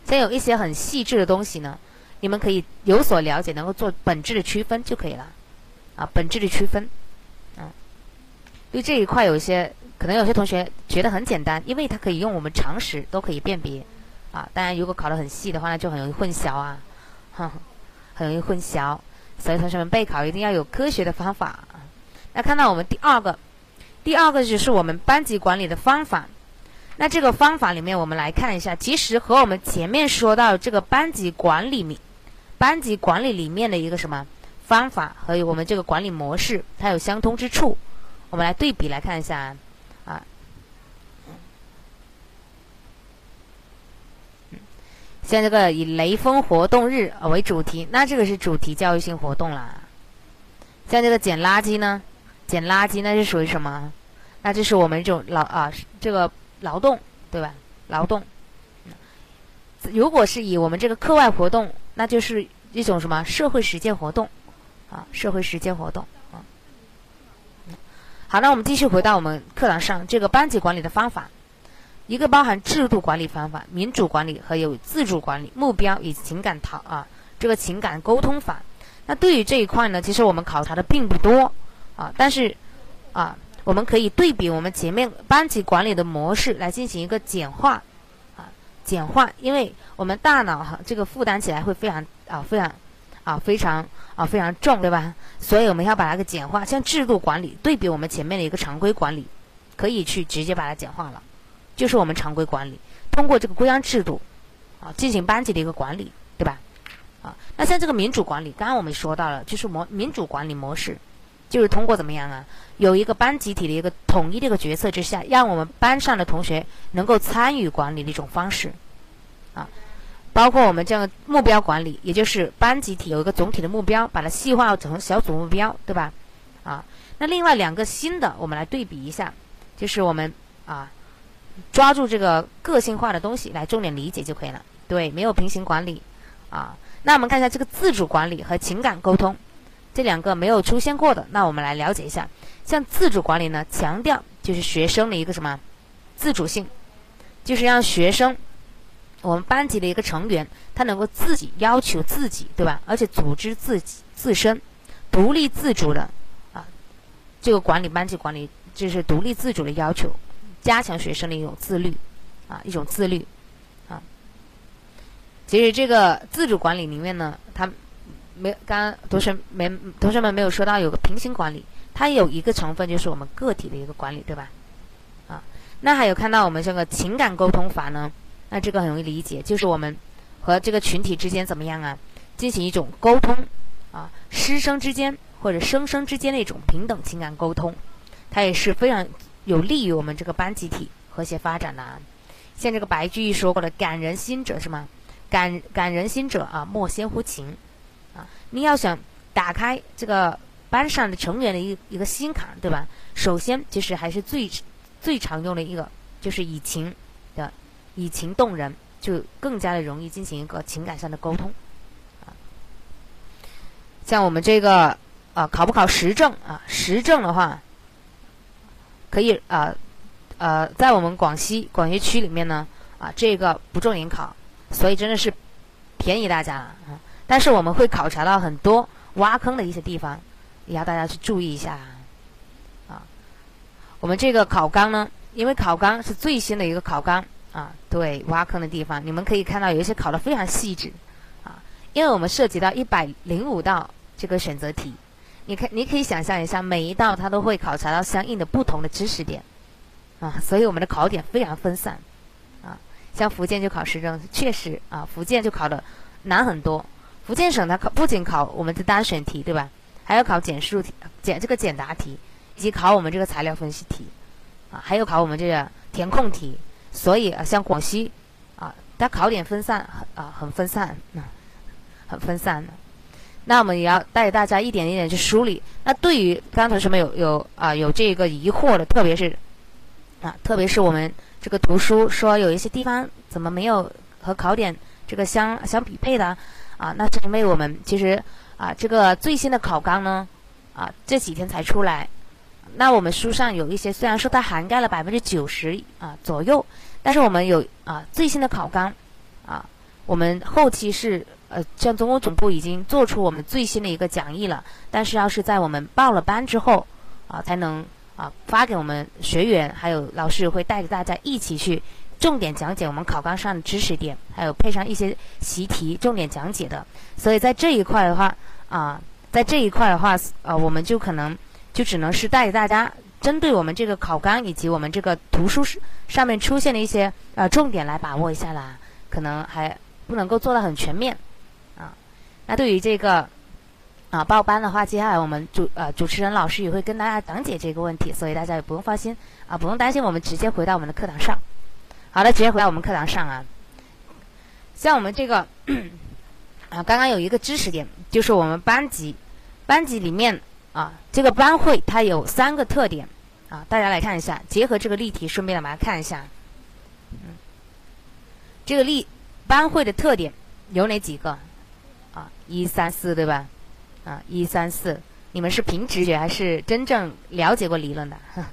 像有一些很细致的东西呢，你们可以有所了解，能够做本质的区分就可以了，啊，本质的区分，对这一块有一些可能有些同学觉得很简单，因为它可以用我们常识都可以辨别。啊，当然，如果考得很细的话，那就很容易混淆啊，哼，很容易混淆。所以同学们备考一定要有科学的方法。那看到我们第二个，第二个就是我们班级管理的方法。那这个方法里面，我们来看一下，其实和我们前面说到这个班级管理里，班级管理里面的一个什么方法和我们这个管理模式，它有相通之处。我们来对比来看一下啊。像这个以雷锋活动日为主题，那这个是主题教育性活动啦。像这个捡垃圾呢，捡垃圾那是属于什么？那这是我们这种劳啊，这个劳动对吧？劳动。如果是以我们这个课外活动，那就是一种什么社会实践活动啊？社会实践活动。好，那我们继续回到我们课堂上这个班级管理的方法。一个包含制度管理方法、民主管理和有自主管理、目标以及情感讨啊，这个情感沟通法。那对于这一块呢，其实我们考察的并不多啊，但是啊，我们可以对比我们前面班级管理的模式来进行一个简化啊，简化，因为我们大脑哈这个负担起来会非常啊非常啊非常啊非常重，对吧？所以我们要把它给简化。像制度管理对比我们前面的一个常规管理，可以去直接把它简化了。就是我们常规管理，通过这个规章制度，啊，进行班级的一个管理，对吧？啊，那像这个民主管理，刚刚我们说到了，就是模民主管理模式，就是通过怎么样啊？有一个班集体的一个统一的一个决策之下，让我们班上的同学能够参与管理的一种方式，啊，包括我们这样的目标管理，也就是班集体有一个总体的目标，把它细化成小组目标，对吧？啊，那另外两个新的，我们来对比一下，就是我们啊。抓住这个个性化的东西来重点理解就可以了。对，没有平行管理啊。那我们看一下这个自主管理和情感沟通这两个没有出现过的，那我们来了解一下。像自主管理呢，强调就是学生的一个什么自主性，就是让学生我们班级的一个成员他能够自己要求自己，对吧？而且组织自己自身独立自主的啊，这个管理班级管理就是独立自主的要求。加强学生的一种自律，啊，一种自律，啊。其实这个自主管理里面呢，它没刚刚同学没同学们没有说到有个平行管理，它有一个成分就是我们个体的一个管理，对吧？啊，那还有看到我们这个情感沟通法呢，那这个很容易理解，就是我们和这个群体之间怎么样啊，进行一种沟通，啊，师生之间或者生生之间的一种平等情感沟通，它也是非常。有利于我们这个班集体和谐发展的，啊像这个白居易说过的“感人心者”是吗？感感人心者啊，莫先乎情啊！你要想打开这个班上的成员的一一个心坎，对吧？首先就是还是最最常用的一个，就是以情，以情动人，就更加的容易进行一个情感上的沟通啊。像我们这个啊，考不考实证啊？实证的话。可以啊，呃，在我们广西广西区里面呢，啊，这个不重点考，所以真的是便宜大家了啊。但是我们会考察到很多挖坑的一些地方，也要大家去注意一下啊。我们这个考纲呢，因为考纲是最新的一个考纲啊，对挖坑的地方，你们可以看到有一些考的非常细致啊，因为我们涉及到一百零五道这个选择题。你看，你可以想象一下，每一道它都会考察到相应的不同的知识点，啊，所以我们的考点非常分散，啊，像福建就考时政，确实啊，福建就考的难很多。福建省它考不仅考我们的单选题，对吧？还要考简述题、简这个简答题，以及考我们这个材料分析题，啊，还有考我们这个填空题。所以啊，像广西啊，它考点分散，很啊很分散，很分散的。那我们也要带大家一点一点去梳理。那对于刚刚同学有有啊有这个疑惑的，特别是啊，特别是我们这个读书说有一些地方怎么没有和考点这个相相匹配的啊？那是因为我们其实啊这个最新的考纲呢啊这几天才出来。那我们书上有一些虽然说它涵盖了百分之九十啊左右，但是我们有啊最新的考纲啊，我们后期是。呃，像总工总部已经做出我们最新的一个讲义了，但是要是在我们报了班之后，啊，才能啊发给我们学员，还有老师会带着大家一起去重点讲解我们考纲上的知识点，还有配上一些习题重点讲解的。所以在这一块的话，啊，在这一块的话，呃，我们就可能就只能是带着大家针对我们这个考纲以及我们这个图书上面出现的一些呃重点来把握一下啦，可能还不能够做到很全面啊。那对于这个啊报班的话，接下来我们主呃主持人老师也会跟大家讲解这个问题，所以大家也不用放心啊，不用担心，我们直接回到我们的课堂上。好的，直接回到我们课堂上啊。像我们这个 啊，刚刚有一个知识点，就是我们班级班级里面啊，这个班会它有三个特点啊，大家来看一下，结合这个例题，顺便来把它看一下。嗯，这个例班会的特点有哪几个？啊，一三四对吧？啊，一三四，你们是凭直觉还是真正了解过理论的？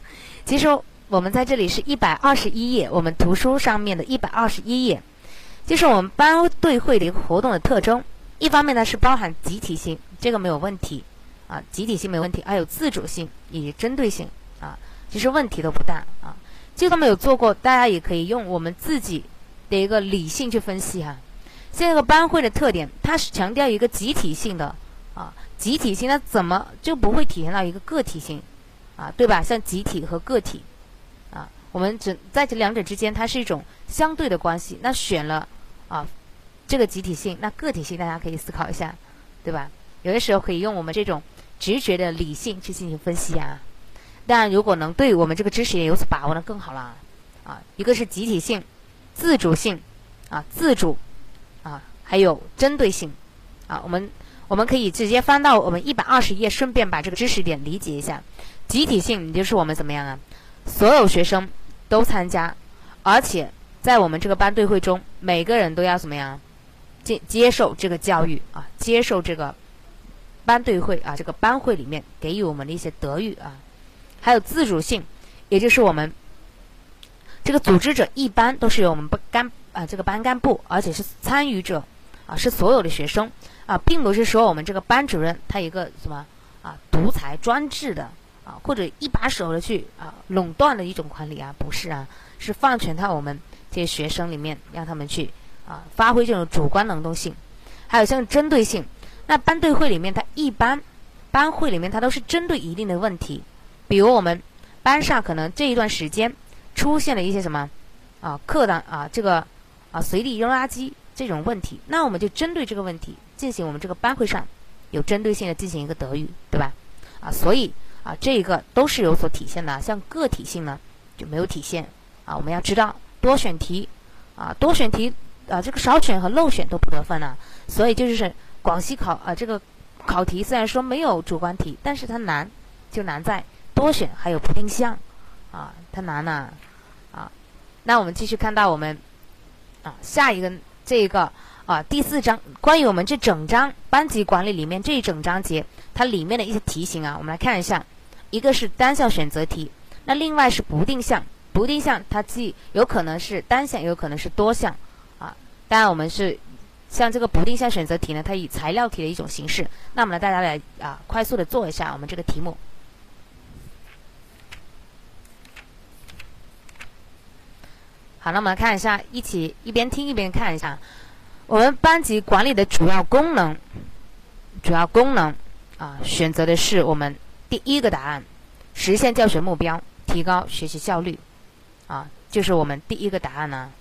其实我们在这里是一百二十一页，我们图书上面的一百二十一页，就是我们班队会的一个活动的特征。一方面呢是包含集体性，这个没有问题啊，集体性没问题，还有自主性以及针对性啊，其实问题都不大啊。这个没有做过，大家也可以用我们自己的一个理性去分析哈。这个班会的特点，它是强调一个集体性的啊，集体性它怎么就不会体现到一个个体性啊，对吧？像集体和个体啊，我们只在这两者之间，它是一种相对的关系。那选了啊这个集体性，那个体性大家可以思考一下，对吧？有的时候可以用我们这种直觉的理性去进行分析啊。当然，如果能对我们这个知识点有所把握，那更好了啊。一个是集体性、自主性啊，自主。啊，还有针对性，啊，我们我们可以直接翻到我们一百二十页，顺便把这个知识点理解一下。集体性就是我们怎么样啊？所有学生都参加，而且在我们这个班队会中，每个人都要怎么样？接接受这个教育啊，接受这个班队会啊，这个班会里面给予我们的一些德育啊，还有自主性，也就是我们这个组织者一般都是由我们班干。啊，这个班干部，而且是参与者，啊，是所有的学生，啊，并不是说我们这个班主任他一个什么啊独裁专制的啊，或者一把手的去啊垄断的一种管理啊，不是啊，是放权到我们这些学生里面，让他们去啊发挥这种主观能动性，还有像针对性，那班队会里面，它一般班会里面它都是针对一定的问题，比如我们班上可能这一段时间出现了一些什么啊课堂啊这个。啊，随地扔垃圾这种问题，那我们就针对这个问题进行我们这个班会上有针对性的进行一个德育，对吧？啊，所以啊，这个都是有所体现的。像个体性呢就没有体现啊。我们要知道多选题啊，多选题啊，这个少选和漏选都不得分啊。所以就是广西考啊，这个考题虽然说没有主观题，但是它难就难在多选还有不定向啊，它难呐啊。那我们继续看到我们。啊，下一个这个啊，第四章关于我们这整章班级管理里面这一整章节，它里面的一些题型啊，我们来看一下。一个是单项选择题，那另外是不定向。不定向它既有可能是单项，也有可能是多项啊。当然，我们是像这个不定向选择题呢，它以材料题的一种形式。那我们来大家来啊，快速的做一下我们这个题目。好，那我们来看一下，一起一边听一边看一下，我们班级管理的主要功能，主要功能啊，选择的是我们第一个答案，实现教学目标，提高学习效率，啊，就是我们第一个答案呢，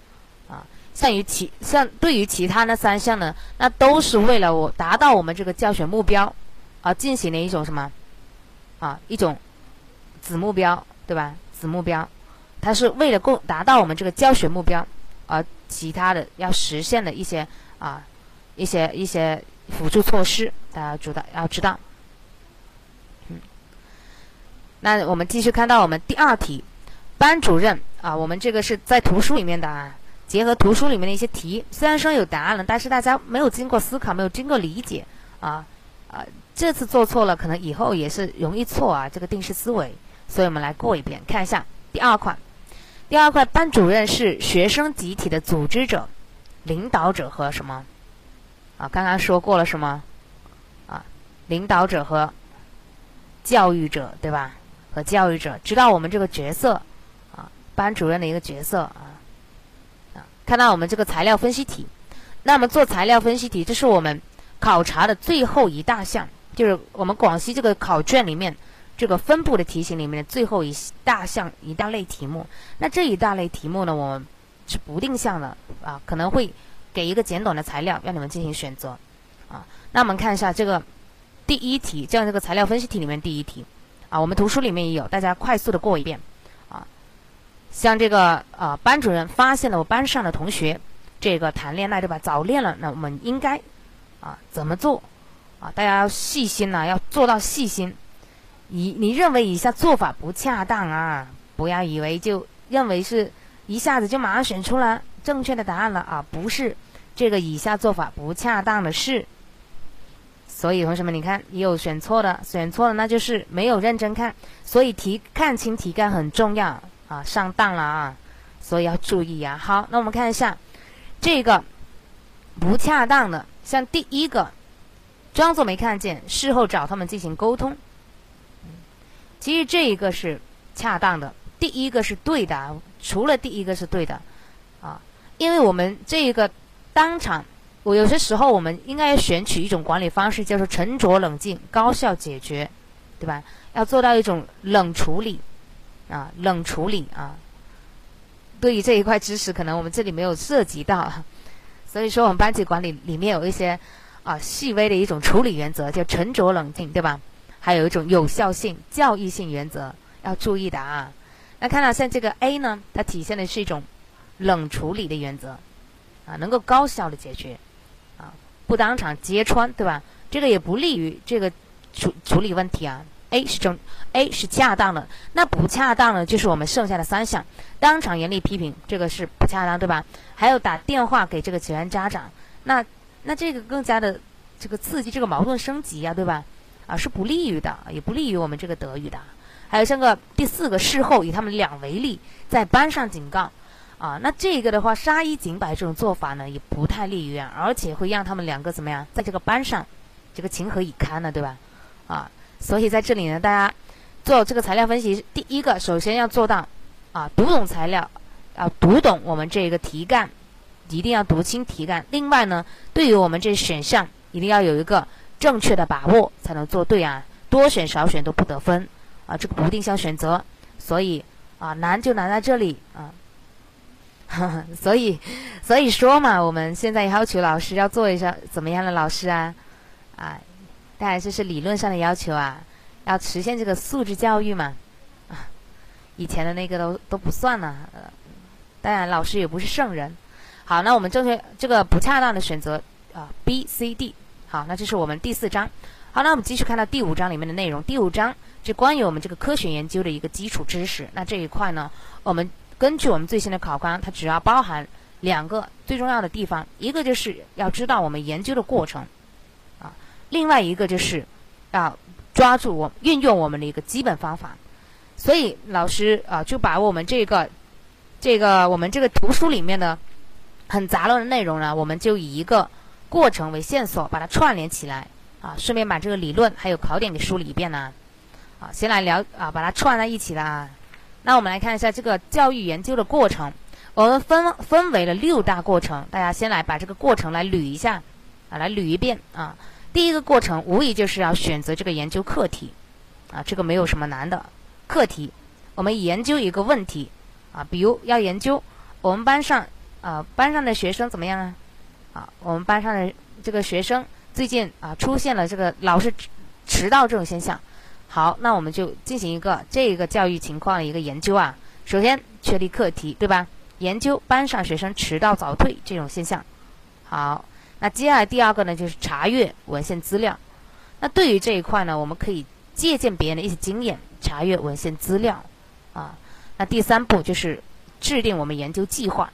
像于其像对于其他那三项呢，那都是为了我达到我们这个教学目标而进行的一种什么啊一种子目标，对吧？子目标，它是为了够达到我们这个教学目标，而其他的要实现的一些啊一些一些辅助措施，大家知道要知道。嗯，那我们继续看到我们第二题，班主任啊，我们这个是在图书里面的啊。结合图书里面的一些题，虽然说有答案了，但是大家没有经过思考，没有经过理解啊啊，这次做错了，可能以后也是容易错啊，这个定式思维。所以我们来过一遍，看一下第二块。第二块，班主任是学生集体的组织者、领导者和什么？啊，刚刚说过了什么？啊，领导者和教育者，对吧？和教育者知道我们这个角色啊，班主任的一个角色啊。看到我们这个材料分析题，那么做材料分析题，这是我们考察的最后一大项，就是我们广西这个考卷里面这个分布的题型里面的最后一大项一大类题目。那这一大类题目呢，我们是不定向的啊，可能会给一个简短的材料让你们进行选择啊。那我们看一下这个第一题，这样这个材料分析题里面第一题啊，我们图书里面也有，大家快速的过一遍。像这个啊，班主任发现了我班上的同学这个谈恋爱对吧？早恋了，那我们应该啊怎么做？啊，大家要细心呐，要做到细心。以你认为以下做法不恰当啊，不要以为就认为是一下子就马上选出了正确的答案了啊，不是。这个以下做法不恰当的是，所以同学们，你看也有选错的，选错了那就是没有认真看。所以题看清题干很重要。啊，上当了啊，所以要注意啊。好，那我们看一下这个不恰当的，像第一个装作没看见，事后找他们进行沟通。其实这一个是恰当的，第一个是对的，除了第一个是对的啊，因为我们这个当场，我有些时候我们应该选取一种管理方式，叫做沉着冷静、高效解决，对吧？要做到一种冷处理。啊，冷处理啊，对于这一块知识，可能我们这里没有涉及到，所以说我们班级管理里面有一些啊细微的一种处理原则，叫沉着冷静，对吧？还有一种有效性、教育性原则要注意的啊。那看到像这个 A 呢，它体现的是一种冷处理的原则啊，能够高效的解决啊，不当场揭穿，对吧？这个也不利于这个处处理问题啊。A 是正，A 是恰当的，那不恰当的，就是我们剩下的三项，当场严厉批评，这个是不恰当，对吧？还有打电话给这个学员家长，那那这个更加的这个刺激这个矛盾升级呀，对吧？啊，是不利于的，也不利于我们这个德语的。还有像个第四个，事后以他们俩为例，在班上警告，啊，那这个的话杀一儆百这种做法呢，也不太利于，而且会让他们两个怎么样，在这个班上这个情何以堪呢，对吧？啊。所以在这里呢，大家做这个材料分析，第一个首先要做到啊，读懂材料，要读懂我们这个题干，一定要读清题干。另外呢，对于我们这选项，一定要有一个正确的把握，才能做对啊。多选少选都不得分啊，这个不定向选择。所以啊，难就难在这里啊。所以，所以说嘛，我们现在要求老师要做一下怎么样的老师啊？啊。当然这是理论上的要求啊，要实现这个素质教育嘛，啊，以前的那个都都不算了。当然老师也不是圣人。好，那我们正确这个不恰当的选择啊，B、C、D。好，那这是我们第四章。好，那我们继续看到第五章里面的内容。第五章就关于我们这个科学研究的一个基础知识。那这一块呢，我们根据我们最新的考纲，它主要包含两个最重要的地方，一个就是要知道我们研究的过程。另外一个就是要抓住我运用我们的一个基本方法，所以老师啊就把我们这个这个我们这个图书里面的很杂乱的内容呢，我们就以一个过程为线索，把它串联起来啊，顺便把这个理论还有考点给梳理一遍呢。啊，先来聊啊，把它串在一起了。那我们来看一下这个教育研究的过程，我们分分为了六大过程，大家先来把这个过程来捋一下啊，来捋一遍啊。第一个过程无疑就是要选择这个研究课题，啊，这个没有什么难的课题。我们研究一个问题，啊，比如要研究我们班上啊，班上的学生怎么样啊？啊，我们班上的这个学生最近啊出现了这个老是迟迟到这种现象。好，那我们就进行一个这个教育情况的一个研究啊。首先确立课题，对吧？研究班上学生迟到早退这种现象。好，那接下来第二个呢，就是查阅文献资料。那对于这一块呢，我们可以借鉴别人的一些经验，查阅文献资料啊。那第三步就是制定我们研究计划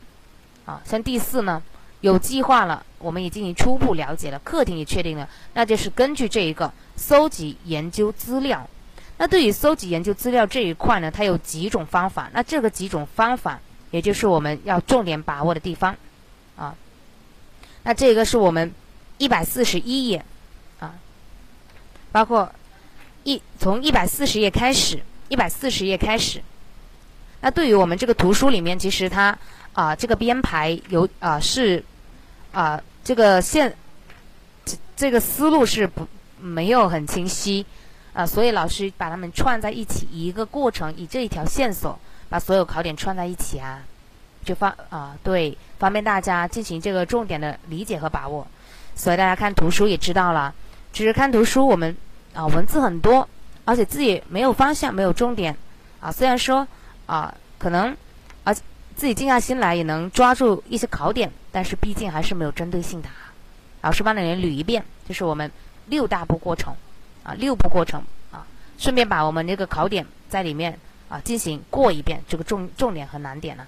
啊。像第四呢，有计划了，我们也进行初步了解了，课题也确定了，那就是根据这一个搜集研究资料。那对于搜集研究资料这一块呢，它有几种方法。那这个几种方法，也就是我们要重点把握的地方，啊。那这个是我们一百四十一页，啊，包括一从一百四十页开始，一百四十页开始。那对于我们这个图书里面，其实它啊这个编排有啊是啊这个线这这个思路是不没有很清晰。啊，所以老师把它们串在一起，一个过程，以这一条线索，把所有考点串在一起啊，就方啊，对，方便大家进行这个重点的理解和把握。所以大家看图书也知道了，只是看图书，我们啊文字很多，而且自己没有方向，没有重点啊。虽然说啊，可能而自己静下心来也能抓住一些考点，但是毕竟还是没有针对性的。老师帮你们捋一遍，就是我们六大步过程。啊，六步过程啊，顺便把我们这个考点在里面啊进行过一遍，这个重重点和难点呢。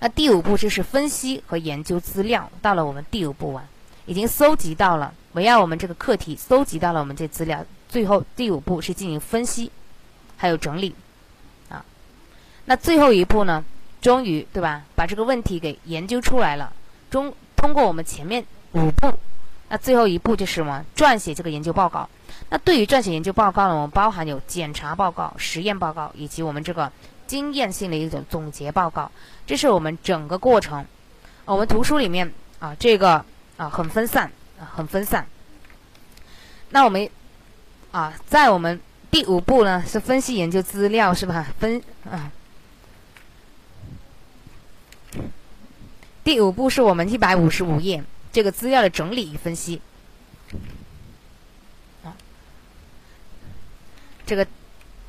那第五步就是分析和研究资料，到了我们第五步啊，已经搜集到了，围绕我们这个课题搜集到了我们这资料，最后第五步是进行分析，还有整理啊。那最后一步呢，终于对吧，把这个问题给研究出来了，中通过我们前面五步，那最后一步就是什么？撰写这个研究报告。那对于撰写研究报告呢，我们包含有检查报告、实验报告以及我们这个经验性的一种总结报告，这是我们整个过程。我们图书里面啊，这个啊很分散啊，很分散。那我们啊，在我们第五步呢是分析研究资料，是吧？分啊，第五步是我们一百五十五页这个资料的整理与分析啊。这个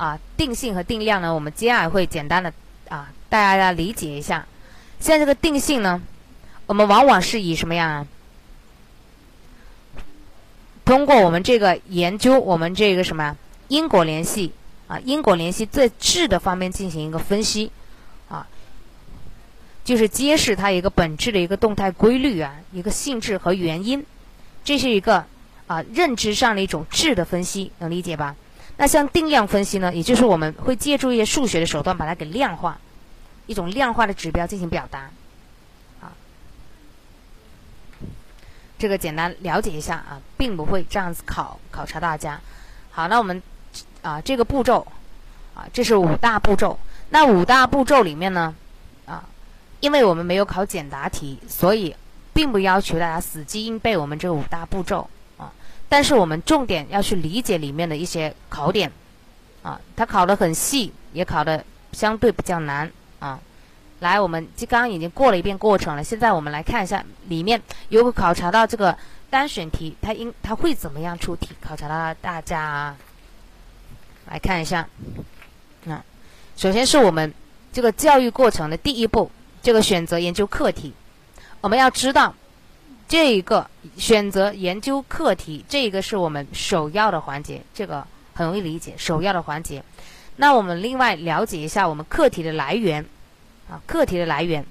啊，定性和定量呢，我们接下来会简单的啊，大家理解一下。现在这个定性呢，我们往往是以什么样？通过我们这个研究，我们这个什么因果联系啊，因果联系在质的方面进行一个分析啊，就是揭示它一个本质的一个动态规律啊，一个性质和原因，这是一个啊认知上的一种质的分析，能理解吧？那像定量分析呢，也就是我们会借助一些数学的手段把它给量化，一种量化的指标进行表达，啊，这个简单了解一下啊，并不会这样子考考察大家。好，那我们啊这个步骤啊，这是五大步骤。那五大步骤里面呢，啊，因为我们没有考简答题，所以并不要求大家死记硬背我们这五大步骤。但是我们重点要去理解里面的一些考点，啊，它考的很细，也考的相对比较难啊。来，我们刚刚已经过了一遍过程了，现在我们来看一下里面有考察到这个单选题，它应它会怎么样出题？考察到大家来看一下，啊，首先是我们这个教育过程的第一步，这个选择研究课题，我们要知道。这一个选择研究课题，这个是我们首要的环节，这个很容易理解。首要的环节，那我们另外了解一下我们课题的来源，啊，课题的来源，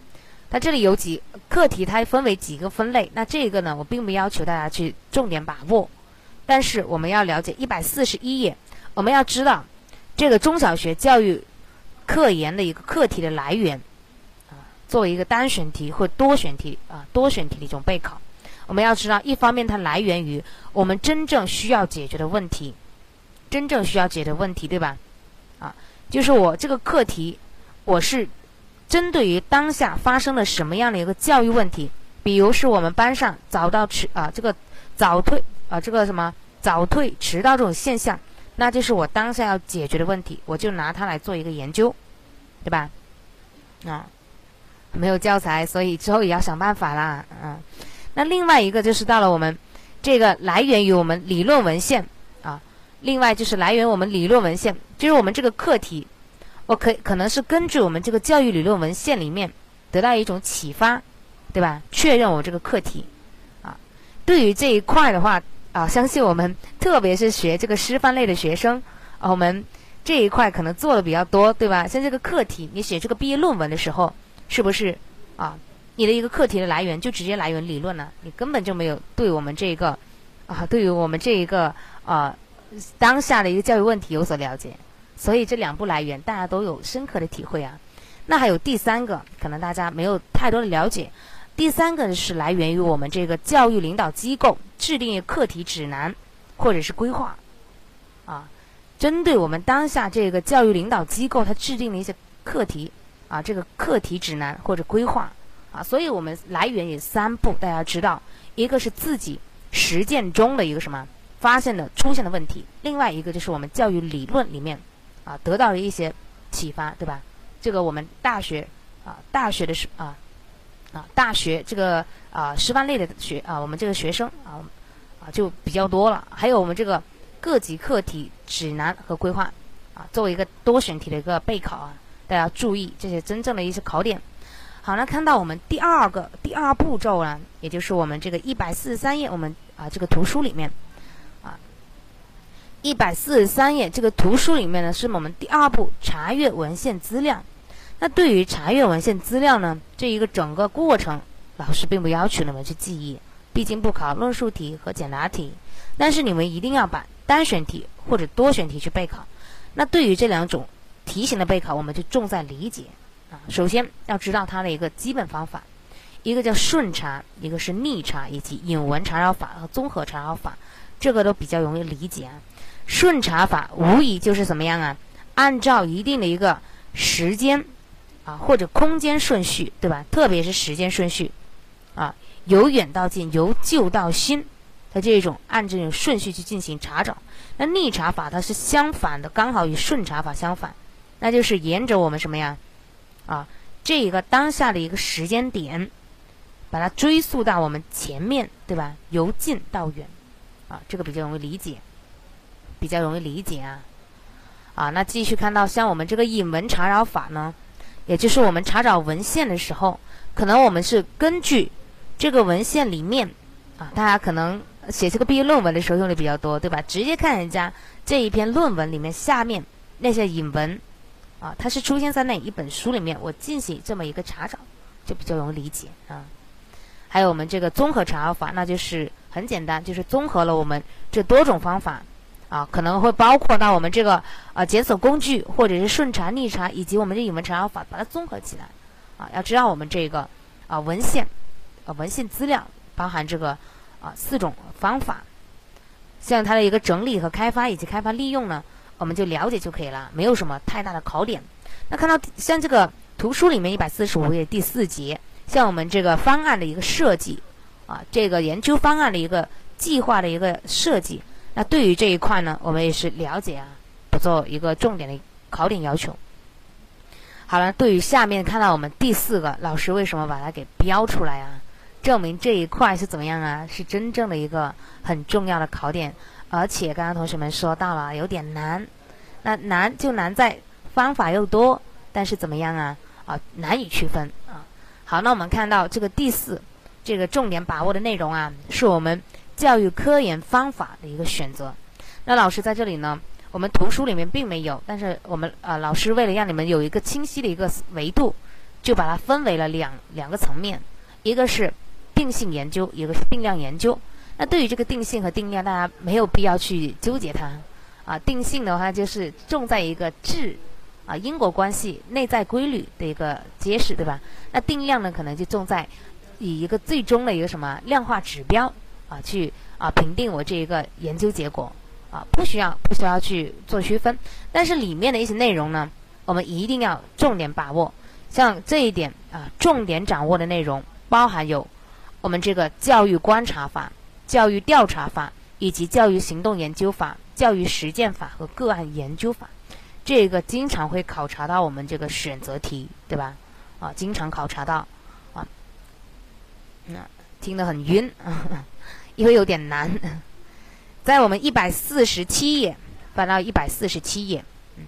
它这里有几课题，它分为几个分类。那这个呢，我并不要求大家去重点把握，但是我们要了解一百四十一页，我们要知道这个中小学教育课研的一个课题的来源，啊，作为一个单选题或多选题啊，多选题的一种备考。我们要知道，一方面它来源于我们真正需要解决的问题，真正需要解决的问题，对吧？啊，就是我这个课题，我是针对于当下发生了什么样的一个教育问题，比如是我们班上早到迟啊，这个早退啊，这个什么早退迟到这种现象，那就是我当下要解决的问题，我就拿它来做一个研究，对吧？啊，没有教材，所以之后也要想办法啦。嗯，那另外一个就是到了我们这个来源于我们理论文献啊，另外就是来源我们理论文献，就是我们这个课题，我可可能是根据我们这个教育理论文献里面得到一种启发，对吧？确认我这个课题啊，对于这一块的话啊，相信我们特别是学这个师范类的学生啊，我们这一块可能做的比较多，对吧？像这个课题，你写这个毕业论文的时候。是不是啊？你的一个课题的来源就直接来源理论了，你根本就没有对我们这个啊，对于我们这一个啊当下的一个教育问题有所了解，所以这两部来源大家都有深刻的体会啊。那还有第三个，可能大家没有太多的了解，第三个是来源于我们这个教育领导机构制定课题指南或者是规划啊，针对我们当下这个教育领导机构，它制定的一些课题。啊，这个课题指南或者规划啊，所以我们来源有三步，大家知道，一个是自己实践中的一个什么发现的出现的问题，另外一个就是我们教育理论里面啊得到的一些启发，对吧？这个我们大学啊，大学的是啊啊，大学这个啊师范类的学啊，我们这个学生啊啊就比较多了，还有我们这个各级课题指南和规划啊，作为一个多选题的一个备考啊。大家注意这些真正的一些考点。好，那看到我们第二个第二步骤呢，也就是我们这个一百四十三页，我们啊这个图书里面啊一百四十三页这个图书里面呢，是我们第二步查阅文献资料。那对于查阅文献资料呢，这一个整个过程，老师并不要求你们去记忆，毕竟不考论述题和简答题。但是你们一定要把单选题或者多选题去备考。那对于这两种。题型的备考，我们就重在理解啊。首先要知道它的一个基本方法，一个叫顺查，一个是逆查，以及引文查找法和综合查找法，这个都比较容易理解啊。顺查法无疑就是怎么样啊？按照一定的一个时间啊或者空间顺序，对吧？特别是时间顺序啊，由远到近，由旧到新它这种按这种顺序去进行查找。那逆查法它是相反的，刚好与顺查法相反。那就是沿着我们什么呀？啊，这一个当下的一个时间点，把它追溯到我们前面，对吧？由近到远，啊，这个比较容易理解，比较容易理解啊。啊，那继续看到像我们这个引文查找法呢，也就是我们查找文献的时候，可能我们是根据这个文献里面，啊，大家可能写这个毕业论文的时候用的比较多，对吧？直接看人家这一篇论文里面下面那些引文。啊，它是出现在哪一本书里面？我进行这么一个查找，就比较容易理解啊。还有我们这个综合查找法，那就是很简单，就是综合了我们这多种方法啊，可能会包括到我们这个啊检索工具，或者是顺查、逆查，以及我们这引文查找法，把它综合起来啊。要知道我们这个啊文献啊文献资料包含这个啊四种方法，像它的一个整理和开发以及开发利用呢。我们就了解就可以了，没有什么太大的考点。那看到像这个图书里面一百四十五页第四节，像我们这个方案的一个设计，啊，这个研究方案的一个计划的一个设计，那对于这一块呢，我们也是了解啊，不做一个重点的考点要求。好了，对于下面看到我们第四个，老师为什么把它给标出来啊？证明这一块是怎么样啊？是真正的一个很重要的考点。而且刚刚同学们说到了有点难，那难就难在方法又多，但是怎么样啊？啊，难以区分啊。好，那我们看到这个第四，这个重点把握的内容啊，是我们教育科研方法的一个选择。那老师在这里呢，我们图书里面并没有，但是我们啊，老师为了让你们有一个清晰的一个维度，就把它分为了两两个层面，一个是定性研究，一个是定量研究。那对于这个定性和定量，大家没有必要去纠结它，啊，定性的话就是重在一个质，啊，因果关系、内在规律的一个揭示，对吧？那定量呢，可能就重在以一个最终的一个什么量化指标，啊，去啊评定我这一个研究结果，啊，不需要不需要去做区分。但是里面的一些内容呢，我们一定要重点把握。像这一点啊，重点掌握的内容包含有我们这个教育观察法。教育调查法以及教育行动研究法、教育实践法和个案研究法，这个经常会考察到我们这个选择题，对吧？啊，经常考察到啊，那听得很晕，因为有点难。在我们一百四十七页，翻到一百四十七页。嗯，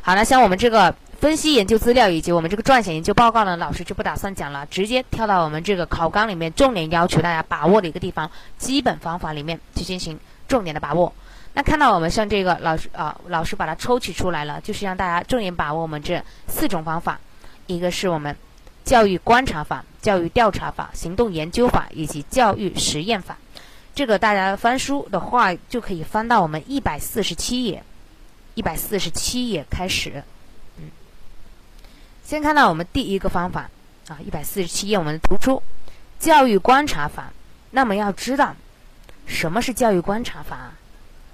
好了，像我们这个分析研究资料以及我们这个撰写研究报告呢，老师就不打算讲了，直接跳到我们这个考纲里面重点要求大家把握的一个地方，基本方法里面去进行重点的把握。那看到我们像这个老师啊，老师把它抽取出来了，就是让大家重点把握我们这四种方法，一个是我们教育观察法、教育调查法、行动研究法以及教育实验法。这个大家翻书的话，就可以翻到我们一百四十七页，一百四十七页开始。先看到我们第一个方法啊，一百四十七页我们突出教育观察法。那么要知道什么是教育观察法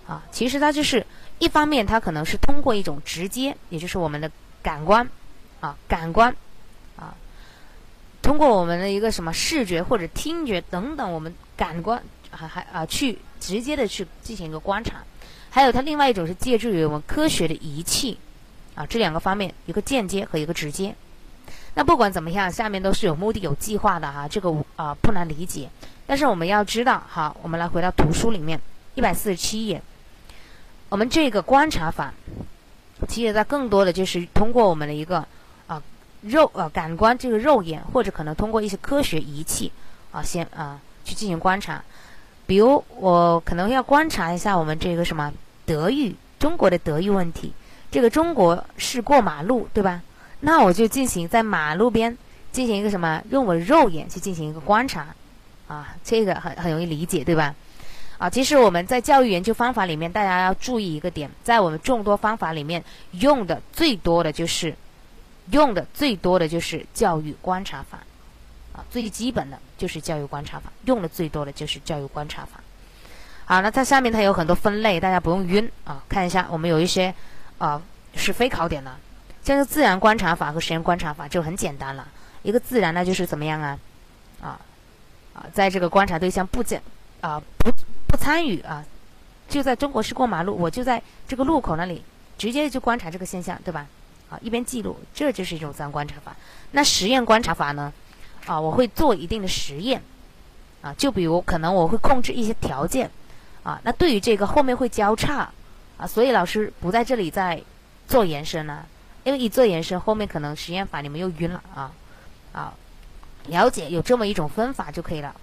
啊？其实它就是一方面，它可能是通过一种直接，也就是我们的感官啊，感官啊，通过我们的一个什么视觉或者听觉等等，我们感官。还还啊，去直接的去进行一个观察，还有它另外一种是借助于我们科学的仪器，啊，这两个方面一个间接和一个直接。那不管怎么样，下面都是有目的、有计划的哈，这个啊不难理解。但是我们要知道，好，我们来回到图书里面一百四十七页，我们这个观察法，其实它更多的就是通过我们的一个啊肉啊感官这个肉眼，或者可能通过一些科学仪器啊先啊去进行观察。比如我可能要观察一下我们这个什么德育，中国的德育问题。这个中国是过马路，对吧？那我就进行在马路边进行一个什么，用我肉眼去进行一个观察，啊，这个很很容易理解，对吧？啊，其实我们在教育研究方法里面，大家要注意一个点，在我们众多方法里面，用的最多的就是用的最多的就是教育观察法。啊，最基本的就是教育观察法，用的最多的就是教育观察法。好，那它下面它有很多分类，大家不用晕啊。看一下，我们有一些啊是非考点的，像是自然观察法和实验观察法就很简单了。一个自然呢就是怎么样啊啊啊，在这个观察对象不参啊不不参与啊，就在中国式过马路，我就在这个路口那里直接就观察这个现象，对吧？啊，一边记录，这就是一种自然观察法。那实验观察法呢？啊，我会做一定的实验，啊，就比如可能我会控制一些条件，啊，那对于这个后面会交叉，啊，所以老师不在这里再做延伸了，因为一做延伸后面可能实验法你们又晕了啊，啊，了解有这么一种分法就可以了，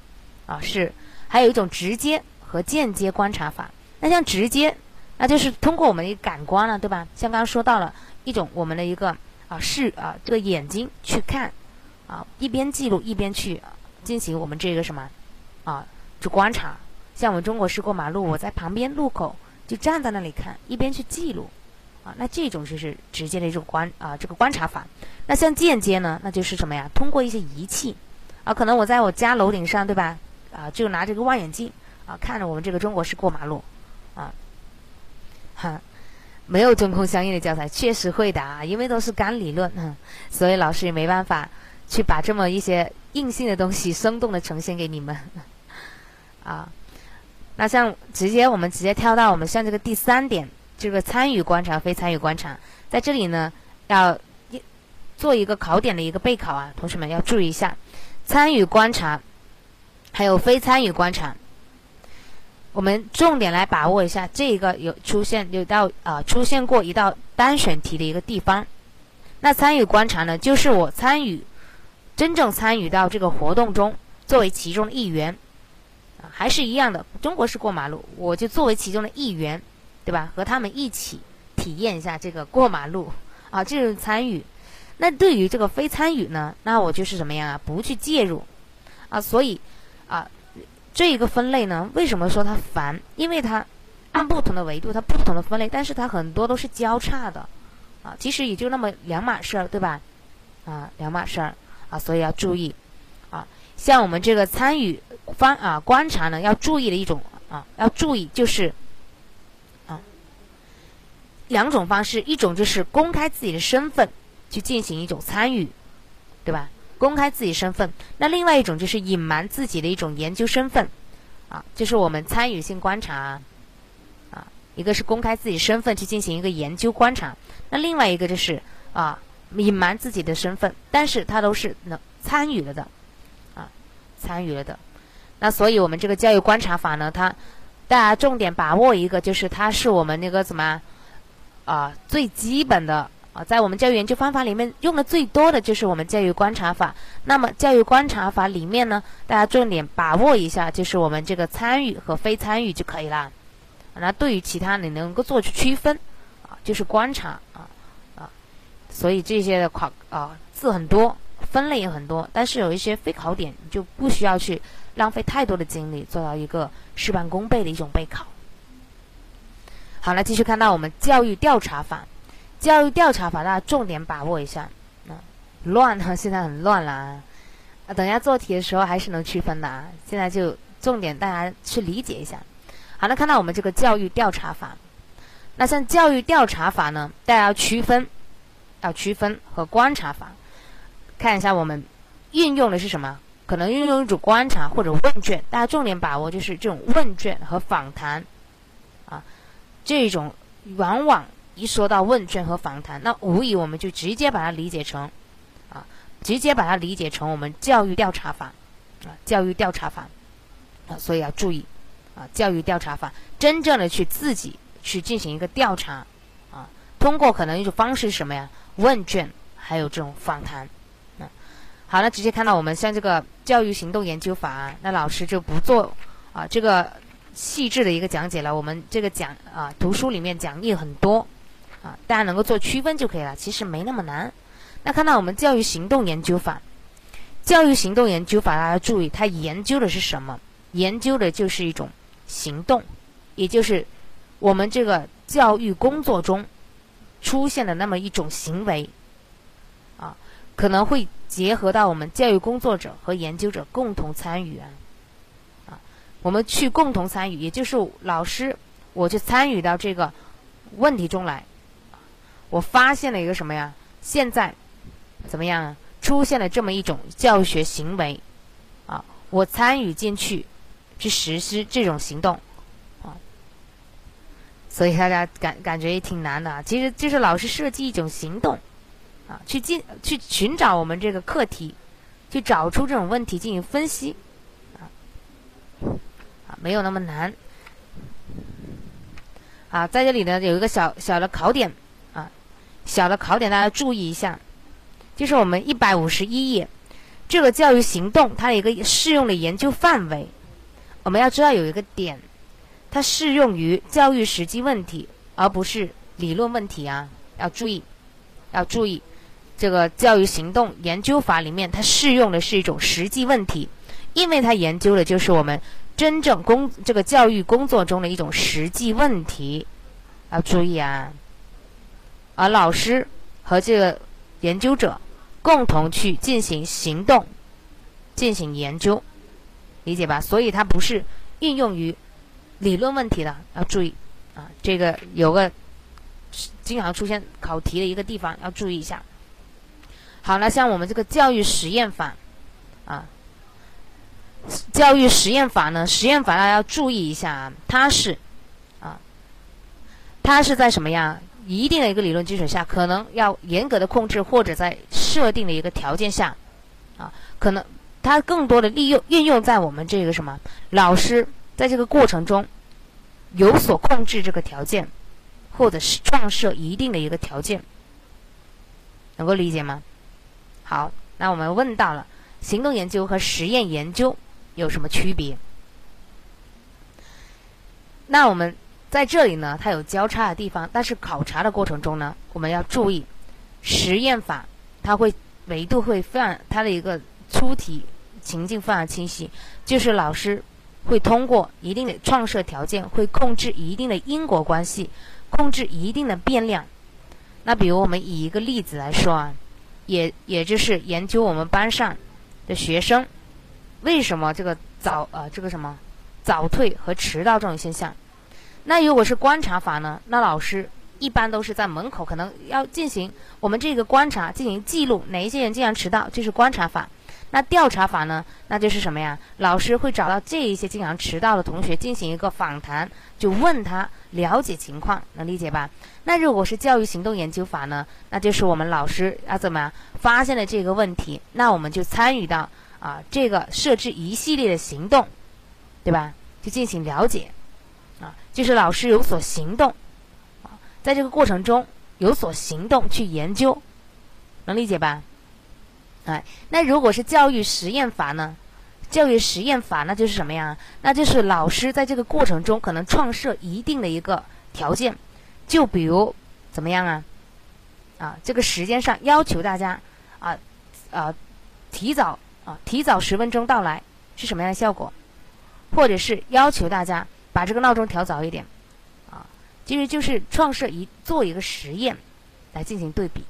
啊是，还有一种直接和间接观察法，那像直接，那就是通过我们的感官了，对吧？像刚刚说到了一种我们的一个啊视啊这个眼睛去看。啊，一边记录一边去进行我们这个什么啊，去观察。像我们中国是过马路，我在旁边路口就站在那里看，一边去记录啊。那这种就是直接的一种观啊，这个观察法。那像间接呢，那就是什么呀？通过一些仪器啊，可能我在我家楼顶上，对吧？啊，就拿这个望远镜啊，看着我们这个中国式过马路啊。哈，没有中空相应的教材，确实会的啊，因为都是干理论，所以老师也没办法。去把这么一些硬性的东西生动的呈现给你们，啊，那像直接我们直接跳到我们像这个第三点，这个参与观察、非参与观察，在这里呢要做一个考点的一个备考啊，同学们要注意一下，参与观察还有非参与观察，我们重点来把握一下这个有出现有道啊出现过一道单选题的一个地方，那参与观察呢，就是我参与。真正参与到这个活动中，作为其中的一员，还是一样的。中国式过马路，我就作为其中的一员，对吧？和他们一起体验一下这个过马路，啊，这是参与。那对于这个非参与呢？那我就是什么样啊？不去介入，啊，所以，啊，这一个分类呢，为什么说它烦？因为它按不同的维度，它不同的分类，但是它很多都是交叉的，啊，其实也就那么两码事儿，对吧？啊，两码事儿。啊，所以要注意，啊，像我们这个参与方啊观察呢，要注意的一种啊，要注意就是，啊，两种方式，一种就是公开自己的身份去进行一种参与，对吧？公开自己身份，那另外一种就是隐瞒自己的一种研究身份，啊，就是我们参与性观察，啊，一个是公开自己身份去进行一个研究观察，那另外一个就是啊。隐瞒自己的身份，但是他都是能参与了的，啊，参与了的。那所以我们这个教育观察法呢，它大家重点把握一个，就是它是我们那个什么啊最基本的啊，在我们教育研究方法里面用的最多的就是我们教育观察法。那么教育观察法里面呢，大家重点把握一下，就是我们这个参与和非参与就可以了。那对于其他你能够做出区分啊，就是观察啊啊，所以这些的考啊字很多，分类也很多，但是有一些非考点你就不需要去。浪费太多的精力做到一个事半功倍的一种备考。好了，继续看到我们教育调查法。教育调查法，大家重点把握一下。嗯，乱哈，现在很乱了啊。等下做题的时候还是能区分的啊。现在就重点大家去理解一下。好那，看到我们这个教育调查法。那像教育调查法呢，大家要区分，要区分和观察法。看一下我们运用的是什么。可能运用一种观察或者问卷，大家重点把握就是这种问卷和访谈，啊，这种往往一说到问卷和访谈，那无疑我们就直接把它理解成，啊，直接把它理解成我们教育调查法，啊，教育调查法，啊，所以要注意，啊，教育调查法真正的去自己去进行一个调查，啊，通过可能一种方式什么呀？问卷还有这种访谈。好，那直接看到我们像这个教育行动研究法，那老师就不做啊这个细致的一个讲解了。我们这个讲啊图书里面讲义很多啊，大家能够做区分就可以了，其实没那么难。那看到我们教育行动研究法，教育行动研究法大家注意，它研究的是什么？研究的就是一种行动，也就是我们这个教育工作中出现的那么一种行为，可能会。结合到我们教育工作者和研究者共同参与啊，我们去共同参与，也就是老师，我去参与到这个问题中来，我发现了一个什么呀？现在怎么样啊？出现了这么一种教学行为，啊，我参与进去去实施这种行动，啊，所以大家感感觉也挺难的。其实就是老师设计一种行动。啊，去进去寻找我们这个课题，去找出这种问题进行分析，啊，啊，没有那么难。啊，在这里呢有一个小小的考点，啊，小的考点大家注意一下，就是我们一百五十一页，这个教育行动它的一个适用的研究范围，我们要知道有一个点，它适用于教育实际问题，而不是理论问题啊，要注意，要注意。这个教育行动研究法里面，它适用的是一种实际问题，因为它研究的就是我们真正工这个教育工作中的一种实际问题，要注意啊。而老师和这个研究者共同去进行行动，进行研究，理解吧？所以它不是运用于理论问题的，要注意啊。这个有个经常出现考题的一个地方，要注意一下。好那，像我们这个教育实验法，啊，教育实验法呢，实验法大家要注意一下啊，它是，啊，它是在什么呀？一定的一个理论基础下，可能要严格的控制，或者在设定的一个条件下，啊，可能它更多的利用运用在我们这个什么老师在这个过程中有所控制这个条件，或者是创设一定的一个条件，能够理解吗？好，那我们问到了行动研究和实验研究有什么区别？那我们在这里呢，它有交叉的地方，但是考察的过程中呢，我们要注意实验法，它会维度会非常它的一个出题情境非常清晰，就是老师会通过一定的创设条件，会控制一定的因果关系，控制一定的变量。那比如我们以一个例子来说啊。也也就是研究我们班上的学生为什么这个早呃这个什么早退和迟到这种现象。那如果是观察法呢？那老师一般都是在门口，可能要进行我们这个观察，进行记录哪一些人经常迟到，这是观察法。那调查法呢？那就是什么呀？老师会找到这一些经常迟到的同学进行一个访谈，就问他了解情况，能理解吧？那如果是教育行动研究法呢？那就是我们老师要怎么样发现了这个问题，那我们就参与到啊这个设置一系列的行动，对吧？就进行了解，啊，就是老师有所行动，啊，在这个过程中有所行动去研究，能理解吧？哎，那如果是教育实验法呢？教育实验法那就是什么呀？那就是老师在这个过程中可能创设一定的一个条件，就比如怎么样啊？啊，这个时间上要求大家啊啊提早啊提早十分钟到来是什么样的效果？或者是要求大家把这个闹钟调早一点啊？其实就是创设一做一个实验来进行对比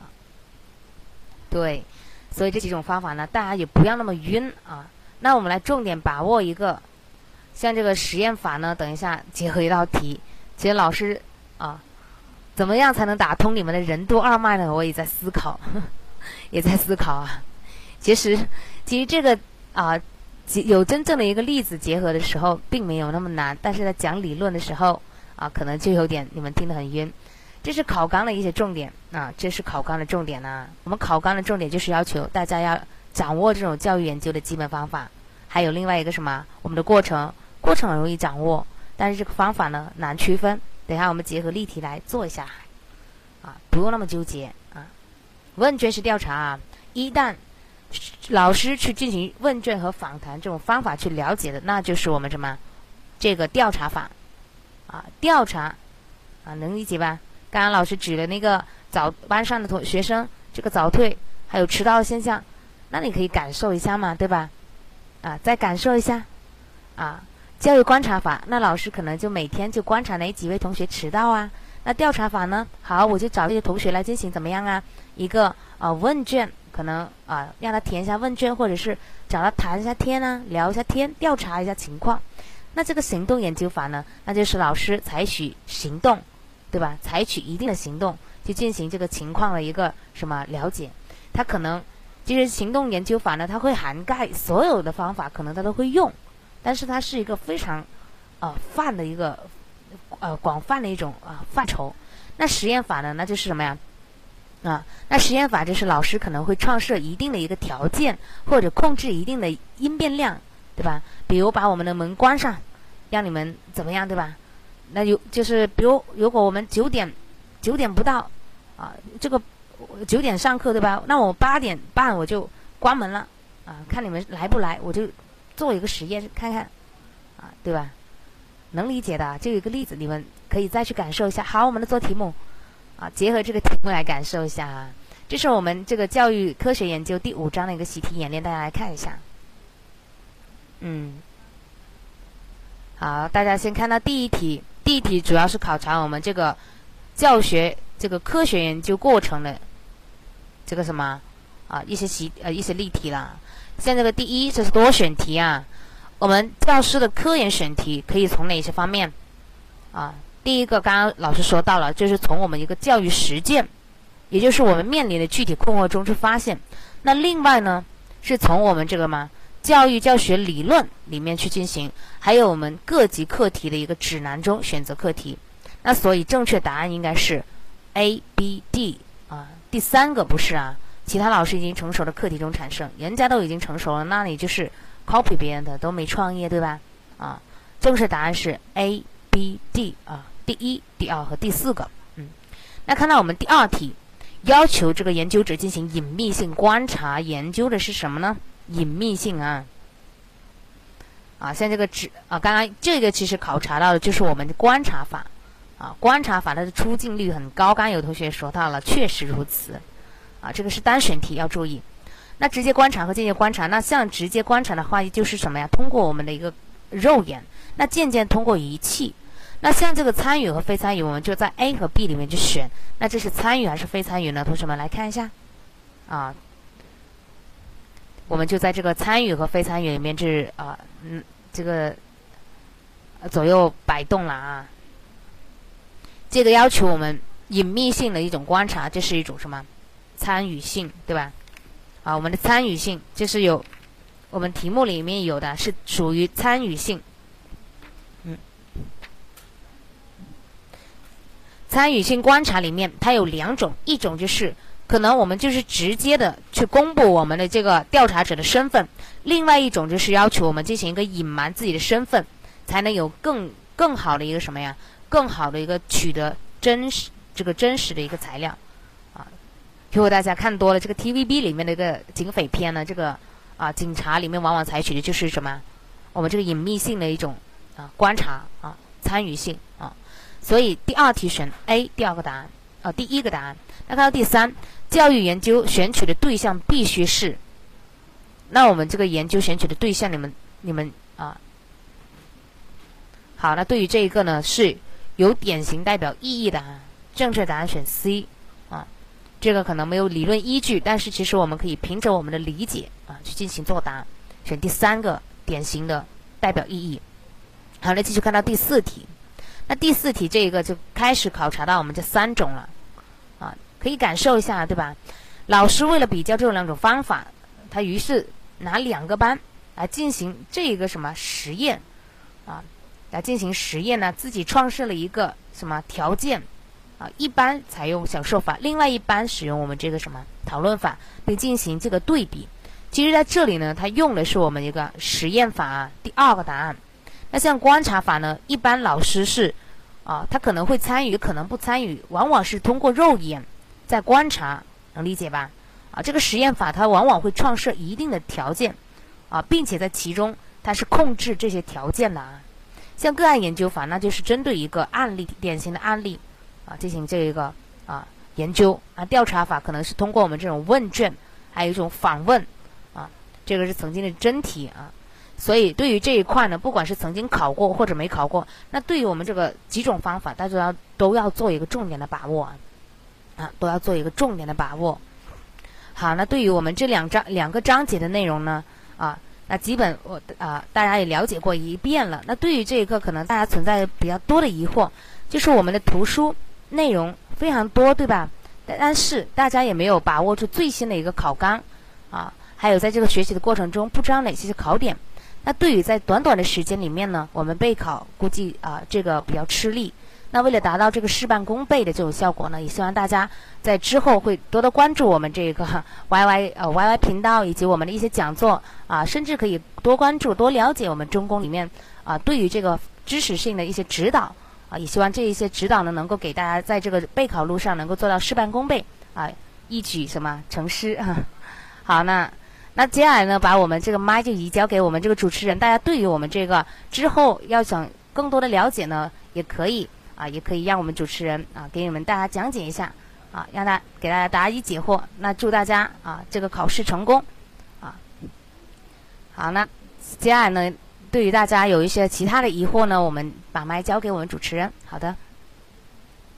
啊。对，所以这几种方法呢，大家也不要那么晕啊。那我们来重点把握一个，像这个实验法呢，等一下结合一道题。其实老师啊，怎么样才能打通你们的任督二脉呢？我也在思考，也在思考啊。其实，其实这个啊，有真正的一个例子结合的时候，并没有那么难。但是在讲理论的时候啊，可能就有点你们听得很晕。这是考纲的一些重点啊，这是考纲的重点呢。我们考纲的重点就是要求大家要掌握这种教育研究的基本方法，还有另外一个什么？我们的过程，过程很容易掌握，但是这个方法呢难区分。等一下我们结合例题来做一下，啊，不用那么纠结啊。问卷式调查啊，一旦老师去进行问卷和访谈这种方法去了解的，那就是我们什么？这个调查法啊，调查啊，能理解吧？刚刚老师举了那个早班上的同学生，这个早退还有迟到的现象，那你可以感受一下嘛，对吧？啊，再感受一下，啊，教育观察法，那老师可能就每天就观察哪几位同学迟到啊？那调查法呢？好，我就找这些同学来进行怎么样啊？一个啊问卷，可能啊让他填一下问卷，或者是找他谈一下天啊，聊一下天，调查一下情况。那这个行动研究法呢？那就是老师采取行动。对吧？采取一定的行动去进行这个情况的一个什么了解？它可能其实行动研究法呢，它会涵盖所有的方法，可能它都会用，但是它是一个非常呃泛的一个呃广泛的一种啊范畴。那实验法呢，那就是什么呀？啊，那实验法就是老师可能会创设一定的一个条件，或者控制一定的因变量，对吧？比如把我们的门关上，让你们怎么样，对吧？那有就是，比如如果我们九点九点不到啊，这个九点上课对吧？那我八点半我就关门了啊，看你们来不来，我就做一个实验看看啊，对吧？能理解的，就有一个例子，你们可以再去感受一下。好，我们的做题目啊，结合这个题目来感受一下啊。这是我们这个教育科学研究第五章的一个习题演练，大家来看一下。嗯，好，大家先看到第一题。第一题主要是考察我们这个教学这个科学研究过程的这个什么啊一些习呃一些例题啦。现在这个第一这是多选题啊，我们教师的科研选题可以从哪些方面啊？第一个刚刚老师说到了，就是从我们一个教育实践，也就是我们面临的具体困惑中去发现。那另外呢，是从我们这个嘛？教育教学理论里面去进行，还有我们各级课题的一个指南中选择课题。那所以正确答案应该是 A、B、D 啊，第三个不是啊。其他老师已经成熟的课题中产生，人家都已经成熟了，那你就是 copy 别人的，都没创业，对吧？啊，正确答案是 A、B、D 啊，第一、第二和第四个。嗯，那看到我们第二题，要求这个研究者进行隐秘性观察，研究的是什么呢？隐秘性啊，啊，像这个指啊，刚刚这个其实考察到的就是我们的观察法啊，观察法它的出镜率很高。刚刚有同学说到了，确实如此啊，这个是单选题要注意。那直接观察和间接观察，那像直接观察的话，就是什么呀？通过我们的一个肉眼，那间接通过仪器。那像这个参与和非参与，我们就在 A 和 B 里面去选。那这是参与还是非参与呢？同学们来看一下啊。我们就在这个参与和非参与里面，是啊，嗯，这个左右摆动了啊。这个要求我们隐秘性的一种观察，这是一种什么参与性，对吧？啊，我们的参与性就是有我们题目里面有的是属于参与性。嗯，参与性观察里面它有两种，一种就是可能我们就是直接的去公布我们的这个调查者的身份，另外一种就是要求我们进行一个隐瞒自己的身份，才能有更更好的一个什么呀？更好的一个取得真实这个真实的一个材料。如果大家看多了这个 TVB 里面的一个警匪片呢，这个啊警察里面往往采取的就是什么？我们这个隐秘性的一种啊观察啊参与性啊，所以第二题选 A 第二个答案啊第一个答案。那看到第三，教育研究选取的对象必须是，那我们这个研究选取的对象，你们你们啊，好，那对于这一个呢是有典型代表意义的啊，正确答案选 C。这个可能没有理论依据，但是其实我们可以凭着我们的理解啊去进行作答，选第三个典型的代表意义。好，来继续看到第四题。那第四题这个就开始考察到我们这三种了啊，可以感受一下对吧？老师为了比较这两种方法，他于是拿两个班来进行这个什么实验啊，来进行实验呢？自己创设了一个什么条件？啊，一般采用小受法，另外一般使用我们这个什么讨论法，并进行这个对比。其实在这里呢，它用的是我们一个实验法，第二个答案。那像观察法呢，一般老师是啊，他可能会参与，可能不参与，往往是通过肉眼在观察，能理解吧？啊，这个实验法它往往会创设一定的条件啊，并且在其中它是控制这些条件的啊。像个案研究法，那就是针对一个案例，典型的案例。啊，进行这一个啊研究啊调查法，可能是通过我们这种问卷，还有一种访问啊，这个是曾经的真题啊。所以对于这一块呢，不管是曾经考过或者没考过，那对于我们这个几种方法，大家都要都要做一个重点的把握啊，啊都要做一个重点的把握。好，那对于我们这两章两个章节的内容呢，啊，那基本我啊大家也了解过一遍了。那对于这一课，可能大家存在比较多的疑惑，就是我们的图书。内容非常多，对吧？但是大家也没有把握住最新的一个考纲啊，还有在这个学习的过程中，不知道哪些是考点。那对于在短短的时间里面呢，我们备考估计啊，这个比较吃力。那为了达到这个事半功倍的这种效果呢，也希望大家在之后会多多关注我们这个 YY 呃 YY 频道以及我们的一些讲座啊，甚至可以多关注、多了解我们中公里面啊，对于这个知识性的一些指导。啊，也希望这一些指导呢，能够给大家在这个备考路上能够做到事半功倍啊，一举什么成诗。好，那那接下来呢，把我们这个麦就移交给我们这个主持人。大家对于我们这个之后要想更多的了解呢，也可以啊，也可以让我们主持人啊给你们大家讲解一下啊，让他给大家答疑解惑。那祝大家啊这个考试成功啊。好，那接下来呢？对于大家有一些其他的疑惑呢，我们把麦交给我们主持人。好的。